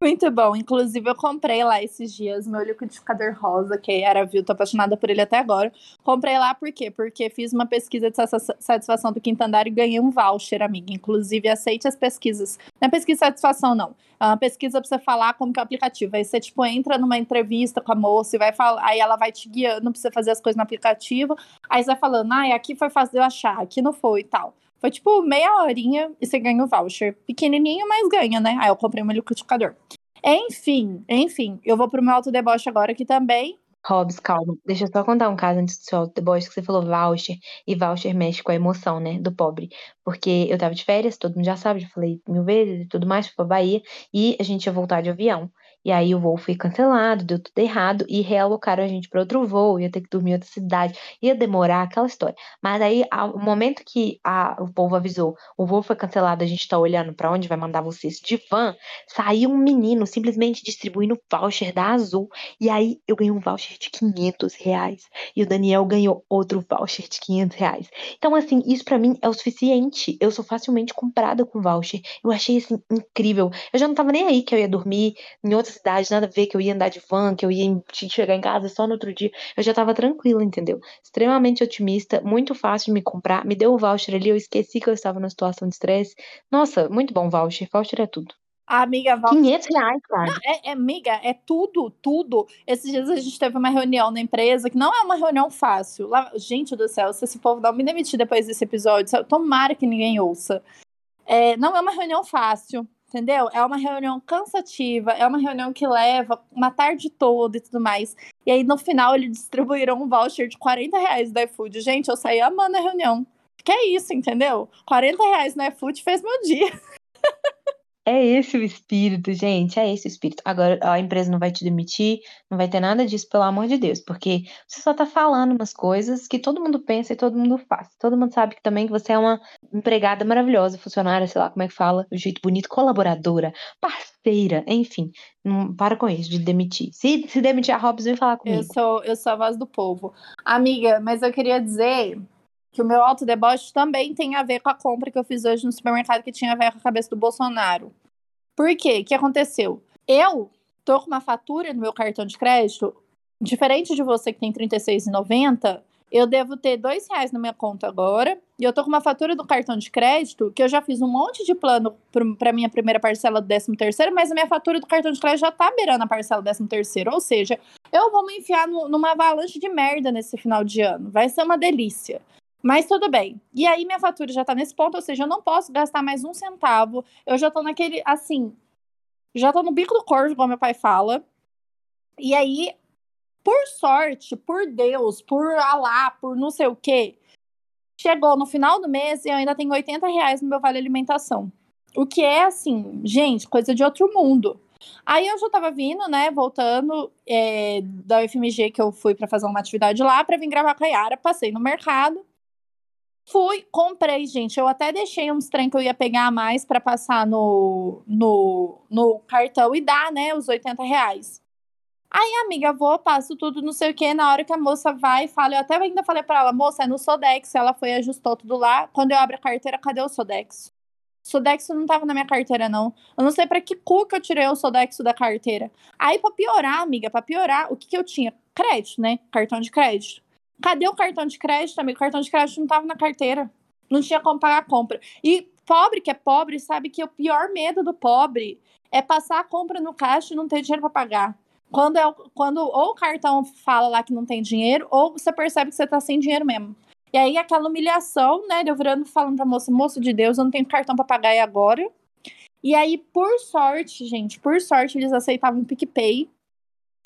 Muito bom. Inclusive, eu comprei lá esses dias meu liquidificador rosa, que era viu, tô apaixonada por ele até agora. Comprei lá por quê? Porque fiz uma pesquisa de satisfação do quinto andar e ganhei um voucher, amiga. Inclusive, aceite as pesquisas. Não é pesquisa de satisfação, não. É uma pesquisa pra você falar como que é o aplicativo. Aí você, tipo, entra numa entrevista com a moça e vai falar, aí ela vai te guiando pra você fazer as coisas no aplicativo. Aí você vai falando, ah, aqui foi fácil eu achar, aqui não foi e tal. Foi tipo meia horinha e você ganha o voucher. Pequenininho, mas ganha, né? Aí eu comprei meu liquidificador. Enfim, enfim, eu vou pro meu autodeboche agora aqui também. Hobbs, calma. Deixa eu só contar um caso antes do seu autodeboche, que você falou voucher, e voucher mexe com a emoção, né, do pobre. Porque eu tava de férias, todo mundo já sabe, já falei mil vezes e tudo mais, fui pra Bahia, e a gente ia voltar de avião. E aí o voo foi cancelado, deu tudo errado e realocaram a gente para outro voo, ia ter que dormir em outra cidade, ia demorar aquela história. Mas aí, ao momento que a, o povo avisou, o voo foi cancelado, a gente tá olhando para onde vai mandar vocês de van, saiu um menino simplesmente distribuindo voucher da Azul. E aí eu ganhei um voucher de 500 reais e o Daniel ganhou outro voucher de 500 reais. Então, assim, isso para mim é o suficiente. Eu sou facilmente comprada com voucher. Eu achei, assim, incrível. Eu já não tava nem aí que eu ia dormir em outra cidade, nada a ver, que eu ia andar de van, que eu ia chegar em casa só no outro dia. Eu já tava tranquila, entendeu? Extremamente otimista, muito fácil de me comprar. Me deu o voucher ali, eu esqueci que eu estava numa situação de estresse. Nossa, muito bom voucher. Voucher é tudo. Amiga, volta. 500 reais, cara. É, é, amiga, é tudo, tudo. Esses dias a gente teve uma reunião na empresa, que não é uma reunião fácil. Lá, gente do céu, se esse povo não me demitir depois desse episódio, tomara que ninguém ouça. É, não é uma reunião fácil, entendeu? É uma reunião cansativa, é uma reunião que leva uma tarde toda e tudo mais. E aí, no final, eles distribuíram um voucher de 40 reais do iFood. Gente, eu saí amando a reunião. Que é isso, entendeu? 40 reais no iFood fez meu dia. É esse o espírito, gente. É esse o espírito. Agora, a empresa não vai te demitir, não vai ter nada disso, pelo amor de Deus. Porque você só tá falando umas coisas que todo mundo pensa e todo mundo faz. Todo mundo sabe que também que você é uma empregada maravilhosa, funcionária, sei lá como é que fala, o jeito bonito, colaboradora, parceira, enfim. Não para com isso de demitir. Se, se demitir a Robson, vem falar comigo. Eu sou, eu sou a voz do povo. Amiga, mas eu queria dizer que o meu autodeboche também tem a ver com a compra que eu fiz hoje no supermercado que tinha a ver com a cabeça do Bolsonaro. Por quê? O que aconteceu? Eu tô com uma fatura no meu cartão de crédito, diferente de você que tem R$36,90, eu devo ter dois reais na minha conta agora. E eu tô com uma fatura do cartão de crédito que eu já fiz um monte de plano para minha primeira parcela do 13 terceiro, mas a minha fatura do cartão de crédito já tá beirando a parcela do 13 terceiro. Ou seja, eu vou me enfiar no, numa avalanche de merda nesse final de ano. Vai ser uma delícia. Mas tudo bem. E aí minha fatura já tá nesse ponto, ou seja, eu não posso gastar mais um centavo. Eu já tô naquele, assim, já tô no bico do corvo, como meu pai fala. E aí, por sorte, por Deus, por Alá, por não sei o quê, chegou no final do mês e eu ainda tenho 80 reais no meu vale alimentação. O que é, assim, gente, coisa de outro mundo. Aí eu já tava vindo, né, voltando é, da UFMG, que eu fui para fazer uma atividade lá, para vir gravar com a Yara, passei no mercado. Fui, comprei, gente. Eu até deixei uns trem que eu ia pegar mais para passar no, no, no cartão e dar, né, os 80 reais. Aí, amiga, vou, passo tudo, não sei o que. Na hora que a moça vai fala, eu até ainda falei pra ela, moça, é no Sodex. Ela foi ajustou tudo lá. Quando eu abro a carteira, cadê o Sodex? Sodex não tava na minha carteira, não. Eu não sei para que cu que eu tirei o Sodex da carteira. Aí, pra piorar, amiga, pra piorar, o que que eu tinha? Crédito, né? Cartão de crédito. Cadê o cartão de crédito, amigo? O cartão de crédito não tava na carteira. Não tinha como pagar a compra. E pobre que é pobre sabe que o pior medo do pobre é passar a compra no caixa e não ter dinheiro para pagar. Quando, é, quando ou o cartão fala lá que não tem dinheiro, ou você percebe que você tá sem dinheiro mesmo. E aí aquela humilhação, né? Eu virando falando pra moça, moço de Deus, eu não tenho cartão para pagar e agora. E aí, por sorte, gente, por sorte, eles aceitavam o PicPay.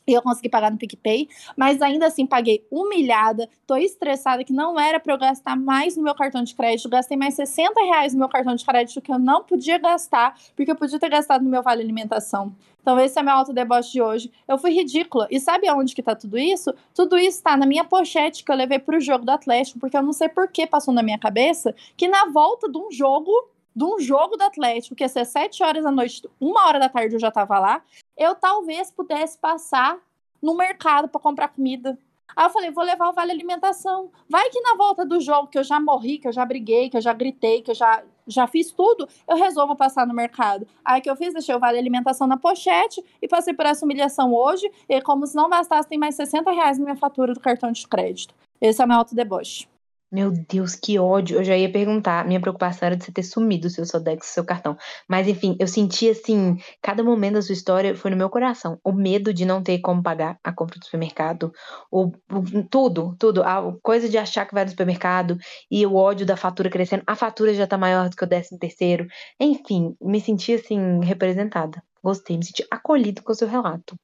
E eu consegui pagar no PicPay, mas ainda assim paguei humilhada, tô estressada que não era para eu gastar mais no meu cartão de crédito, gastei mais 60 reais no meu cartão de crédito que eu não podia gastar, porque eu podia ter gastado no meu vale alimentação. Então esse é meu alto deboche de hoje. Eu fui ridícula. E sabe aonde que tá tudo isso? Tudo isso tá na minha pochete que eu levei pro jogo do Atlético, porque eu não sei por que passou na minha cabeça que na volta de um jogo de um jogo do Atlético, que ia ser 7 horas da noite, uma hora da tarde eu já tava lá, eu talvez pudesse passar no mercado para comprar comida. Aí eu falei, vou levar o vale alimentação. Vai que na volta do jogo, que eu já morri, que eu já briguei, que eu já gritei, que eu já, já fiz tudo, eu resolvo passar no mercado. Aí que eu fiz, deixei o vale alimentação na pochete e passei por essa humilhação hoje. E como se não bastasse, tem mais 60 reais na minha fatura do cartão de crédito. Esse é o meu auto deboche. Meu Deus, que ódio. Eu já ia perguntar. Minha preocupação era de você ter sumido o seu Sodex, o seu cartão. Mas, enfim, eu senti assim, cada momento da sua história foi no meu coração. O medo de não ter como pagar a compra do supermercado. O, o, tudo, tudo. A coisa de achar que vai no supermercado e o ódio da fatura crescendo. A fatura já tá maior do que o décimo terceiro. Enfim, me senti assim, representada. Gostei, me senti acolhido com o seu relato.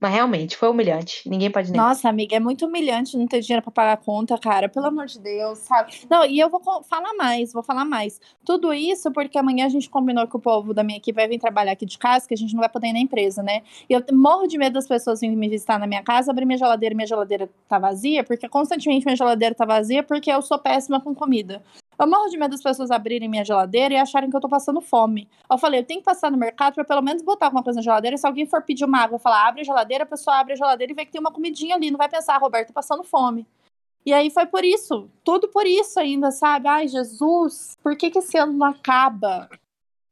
Mas realmente, foi humilhante. Ninguém pode negar. Nossa, amiga, é muito humilhante não ter dinheiro para pagar a conta, cara. Pelo amor de Deus, sabe? Não, e eu vou falar mais, vou falar mais. Tudo isso porque amanhã a gente combinou que o povo da minha equipe vai vir trabalhar aqui de casa, que a gente não vai poder ir na empresa, né? E eu morro de medo das pessoas virem me visitar na minha casa, abrir minha geladeira e minha geladeira tá vazia, porque constantemente minha geladeira tá vazia porque eu sou péssima com comida. Eu morro de medo das pessoas abrirem minha geladeira e acharem que eu tô passando fome. Eu falei, eu tenho que passar no mercado pra pelo menos botar alguma coisa na geladeira. Se alguém for pedir uma água, falar, abre a geladeira, a pessoa abre a geladeira e vê que tem uma comidinha ali. Não vai pensar, ah, Roberto, passando fome. E aí foi por isso. Tudo por isso ainda, sabe? Ai, Jesus, por que, que esse ano não acaba?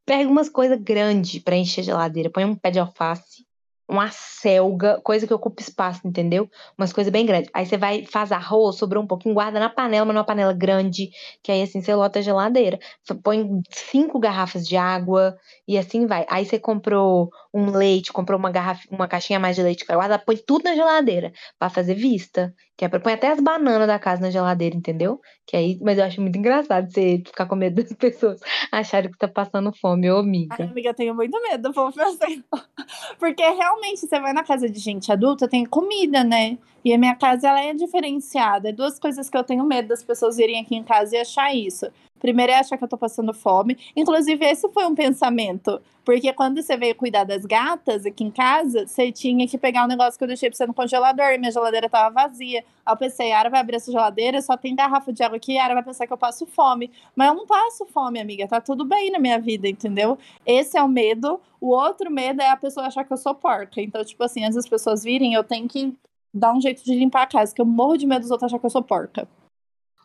Pega umas coisas grandes pra encher a geladeira. Põe um pé de alface. Uma selga, coisa que ocupa espaço, entendeu? Umas coisas bem grandes. Aí você vai, faz arroz, sobrou um pouquinho, guarda na panela, mas numa panela grande, que aí assim você lota a geladeira. Põe cinco garrafas de água e assim vai. Aí você comprou um leite, comprou uma garrafa, uma caixinha mais de leite, guarda, põe tudo na geladeira para fazer vista. Que é pra, põe até as bananas da casa na geladeira, entendeu? Que aí, mas eu acho muito engraçado você ficar com medo das pessoas acharem que tá passando fome, ô amiga. Ai, amiga, eu tenho muito medo, vou assim. Porque realmente você vai na casa de gente adulta, tem comida, né? E a minha casa ela é diferenciada. É duas coisas que eu tenho medo das pessoas virem aqui em casa e achar isso. Primeiro é achar que eu tô passando fome. Inclusive, esse foi um pensamento. Porque quando você veio cuidar das gatas aqui em casa, você tinha que pegar um negócio que eu deixei pra você no congelador. E minha geladeira tava vazia. Aí eu pensei, Ara vai abrir essa geladeira, só tem garrafa de água aqui, Ara vai pensar que eu passo fome. Mas eu não passo fome, amiga. Tá tudo bem na minha vida, entendeu? Esse é o medo. O outro medo é a pessoa achar que eu sou porca. Então, tipo assim, antes das pessoas virem, eu tenho que dar um jeito de limpar a casa, que eu morro de medo dos outros achar que eu sou porca.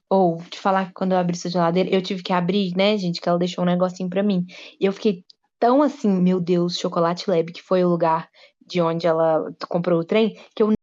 Ou te falar que quando eu abri essa geladeira, eu tive que abrir, né, gente, que ela deixou um negocinho pra mim. E eu fiquei tão assim, meu Deus, Chocolate Lab, que foi o lugar de onde ela comprou o trem, que eu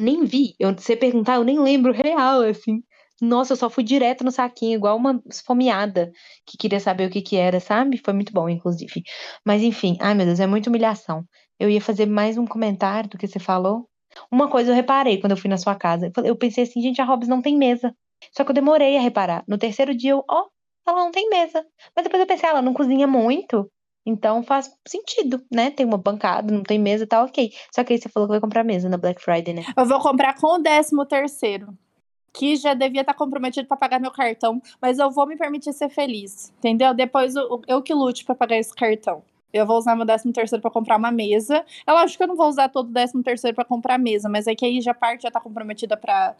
nem vi. Eu, você perguntar, eu nem lembro real, assim. Nossa, eu só fui direto no saquinho, igual uma esfomeada que queria saber o que que era, sabe? Foi muito bom, inclusive. Mas enfim, ai meu Deus, é muita humilhação. Eu ia fazer mais um comentário do que você falou. Uma coisa eu reparei quando eu fui na sua casa. Eu pensei assim, gente, a Robs não tem mesa. Só que eu demorei a reparar. No terceiro dia eu, ó, oh, ela não tem mesa. Mas depois eu pensei, ela não cozinha muito. Então faz sentido, né? Tem uma bancada, não tem mesa, tá ok. Só que aí você falou que vai comprar mesa na Black Friday, né? Eu vou comprar com o décimo terceiro. Que já devia estar comprometido para pagar meu cartão, mas eu vou me permitir ser feliz, entendeu? Depois eu, eu que lute para pagar esse cartão. Eu vou usar meu décimo terceiro para comprar uma mesa. Eu acho que eu não vou usar todo o décimo terceiro para comprar mesa, mas é que aí já parte já tá comprometida para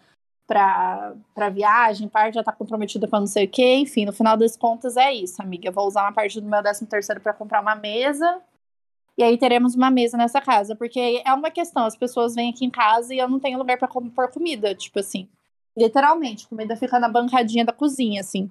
para viagem, parte já tá comprometida com não sei o que, enfim, no final das contas é isso, amiga. Eu vou usar uma parte do meu 13 terceiro para comprar uma mesa. E aí teremos uma mesa nessa casa, porque é uma questão, as pessoas vêm aqui em casa e eu não tenho lugar para pôr comida, tipo assim. Literalmente, comida fica na bancadinha da cozinha, assim.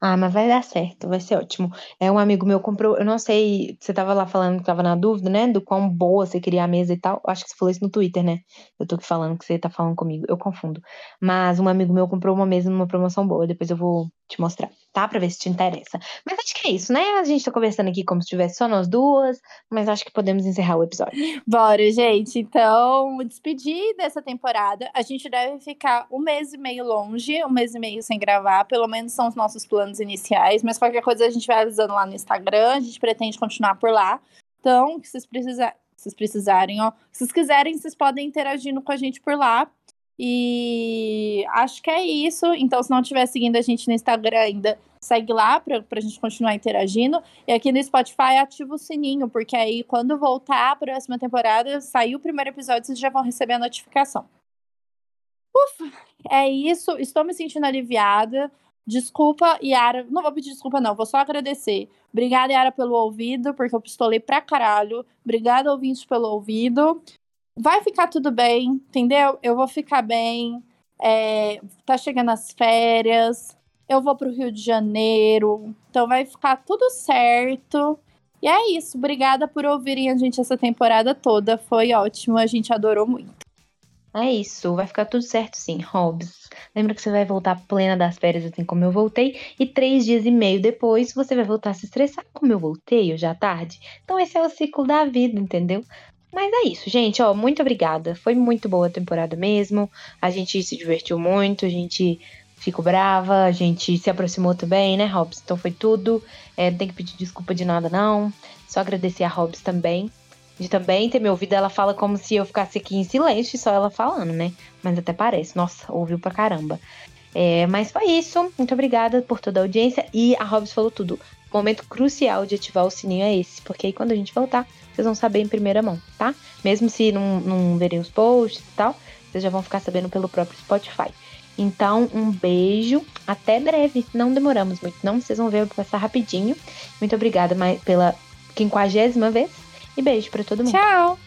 Ah, mas vai dar certo, vai ser ótimo. É um amigo meu comprou, eu não sei, você tava lá falando que tava na dúvida, né, do quão boa você queria a mesa e tal. Acho que você falou isso no Twitter, né? Eu tô aqui falando que você tá falando comigo, eu confundo. Mas um amigo meu comprou uma mesa numa promoção boa, depois eu vou te mostrar, tá? Pra ver se te interessa. Mas acho que é isso, né? A gente tá conversando aqui como se tivesse só nós duas, mas acho que podemos encerrar o episódio. Bora, gente. Então, despedir dessa temporada. A gente deve ficar um mês e meio longe, um mês e meio sem gravar, pelo menos são os nossos planos iniciais, mas qualquer coisa a gente vai avisando lá no Instagram, a gente pretende continuar por lá. Então, se vocês, precisar, se vocês precisarem, ó, se vocês quiserem, vocês podem interagindo com a gente por lá. E acho que é isso. Então, se não estiver seguindo a gente no Instagram ainda, segue lá para a gente continuar interagindo. E aqui no Spotify, ativa o sininho, porque aí quando voltar a próxima temporada, sair o primeiro episódio, vocês já vão receber a notificação. Ufa, é isso. Estou me sentindo aliviada. Desculpa, Yara. Não vou pedir desculpa, não. Vou só agradecer. Obrigada, Yara, pelo ouvido, porque eu pistolei pra caralho. Obrigada, ouvintes, pelo ouvido vai ficar tudo bem, entendeu? Eu vou ficar bem. É, tá chegando as férias. Eu vou pro Rio de Janeiro. Então vai ficar tudo certo. E é isso. Obrigada por ouvirem a gente essa temporada toda. Foi ótimo. A gente adorou muito. É isso, vai ficar tudo certo sim, Hobbs. Lembra que você vai voltar plena das férias assim como eu voltei, e três dias e meio depois você vai voltar a se estressar como eu voltei hoje à tarde. Então esse é o ciclo da vida, entendeu? Mas é isso, gente. Ó, muito obrigada. Foi muito boa a temporada mesmo. A gente se divertiu muito, a gente ficou brava, a gente se aproximou também, né, Hobbs? Então foi tudo. É, não tem que pedir desculpa de nada, não. Só agradecer a Hobbs também. De também ter me ouvido, ela fala como se eu ficasse aqui em silêncio, só ela falando, né? Mas até parece. Nossa, ouviu pra caramba. É, mas foi isso. Muito obrigada por toda a audiência. E a Hobbs falou tudo. O momento crucial de ativar o sininho é esse, porque aí quando a gente voltar, vocês vão saber em primeira mão, tá? Mesmo se não, não verem os posts e tal, vocês já vão ficar sabendo pelo próprio Spotify. Então, um beijo, até breve. Não demoramos muito, não. Vocês vão ver, eu vou passar rapidinho. Muito obrigada pela quinquagésima vez. E beijo para todo mundo. Tchau!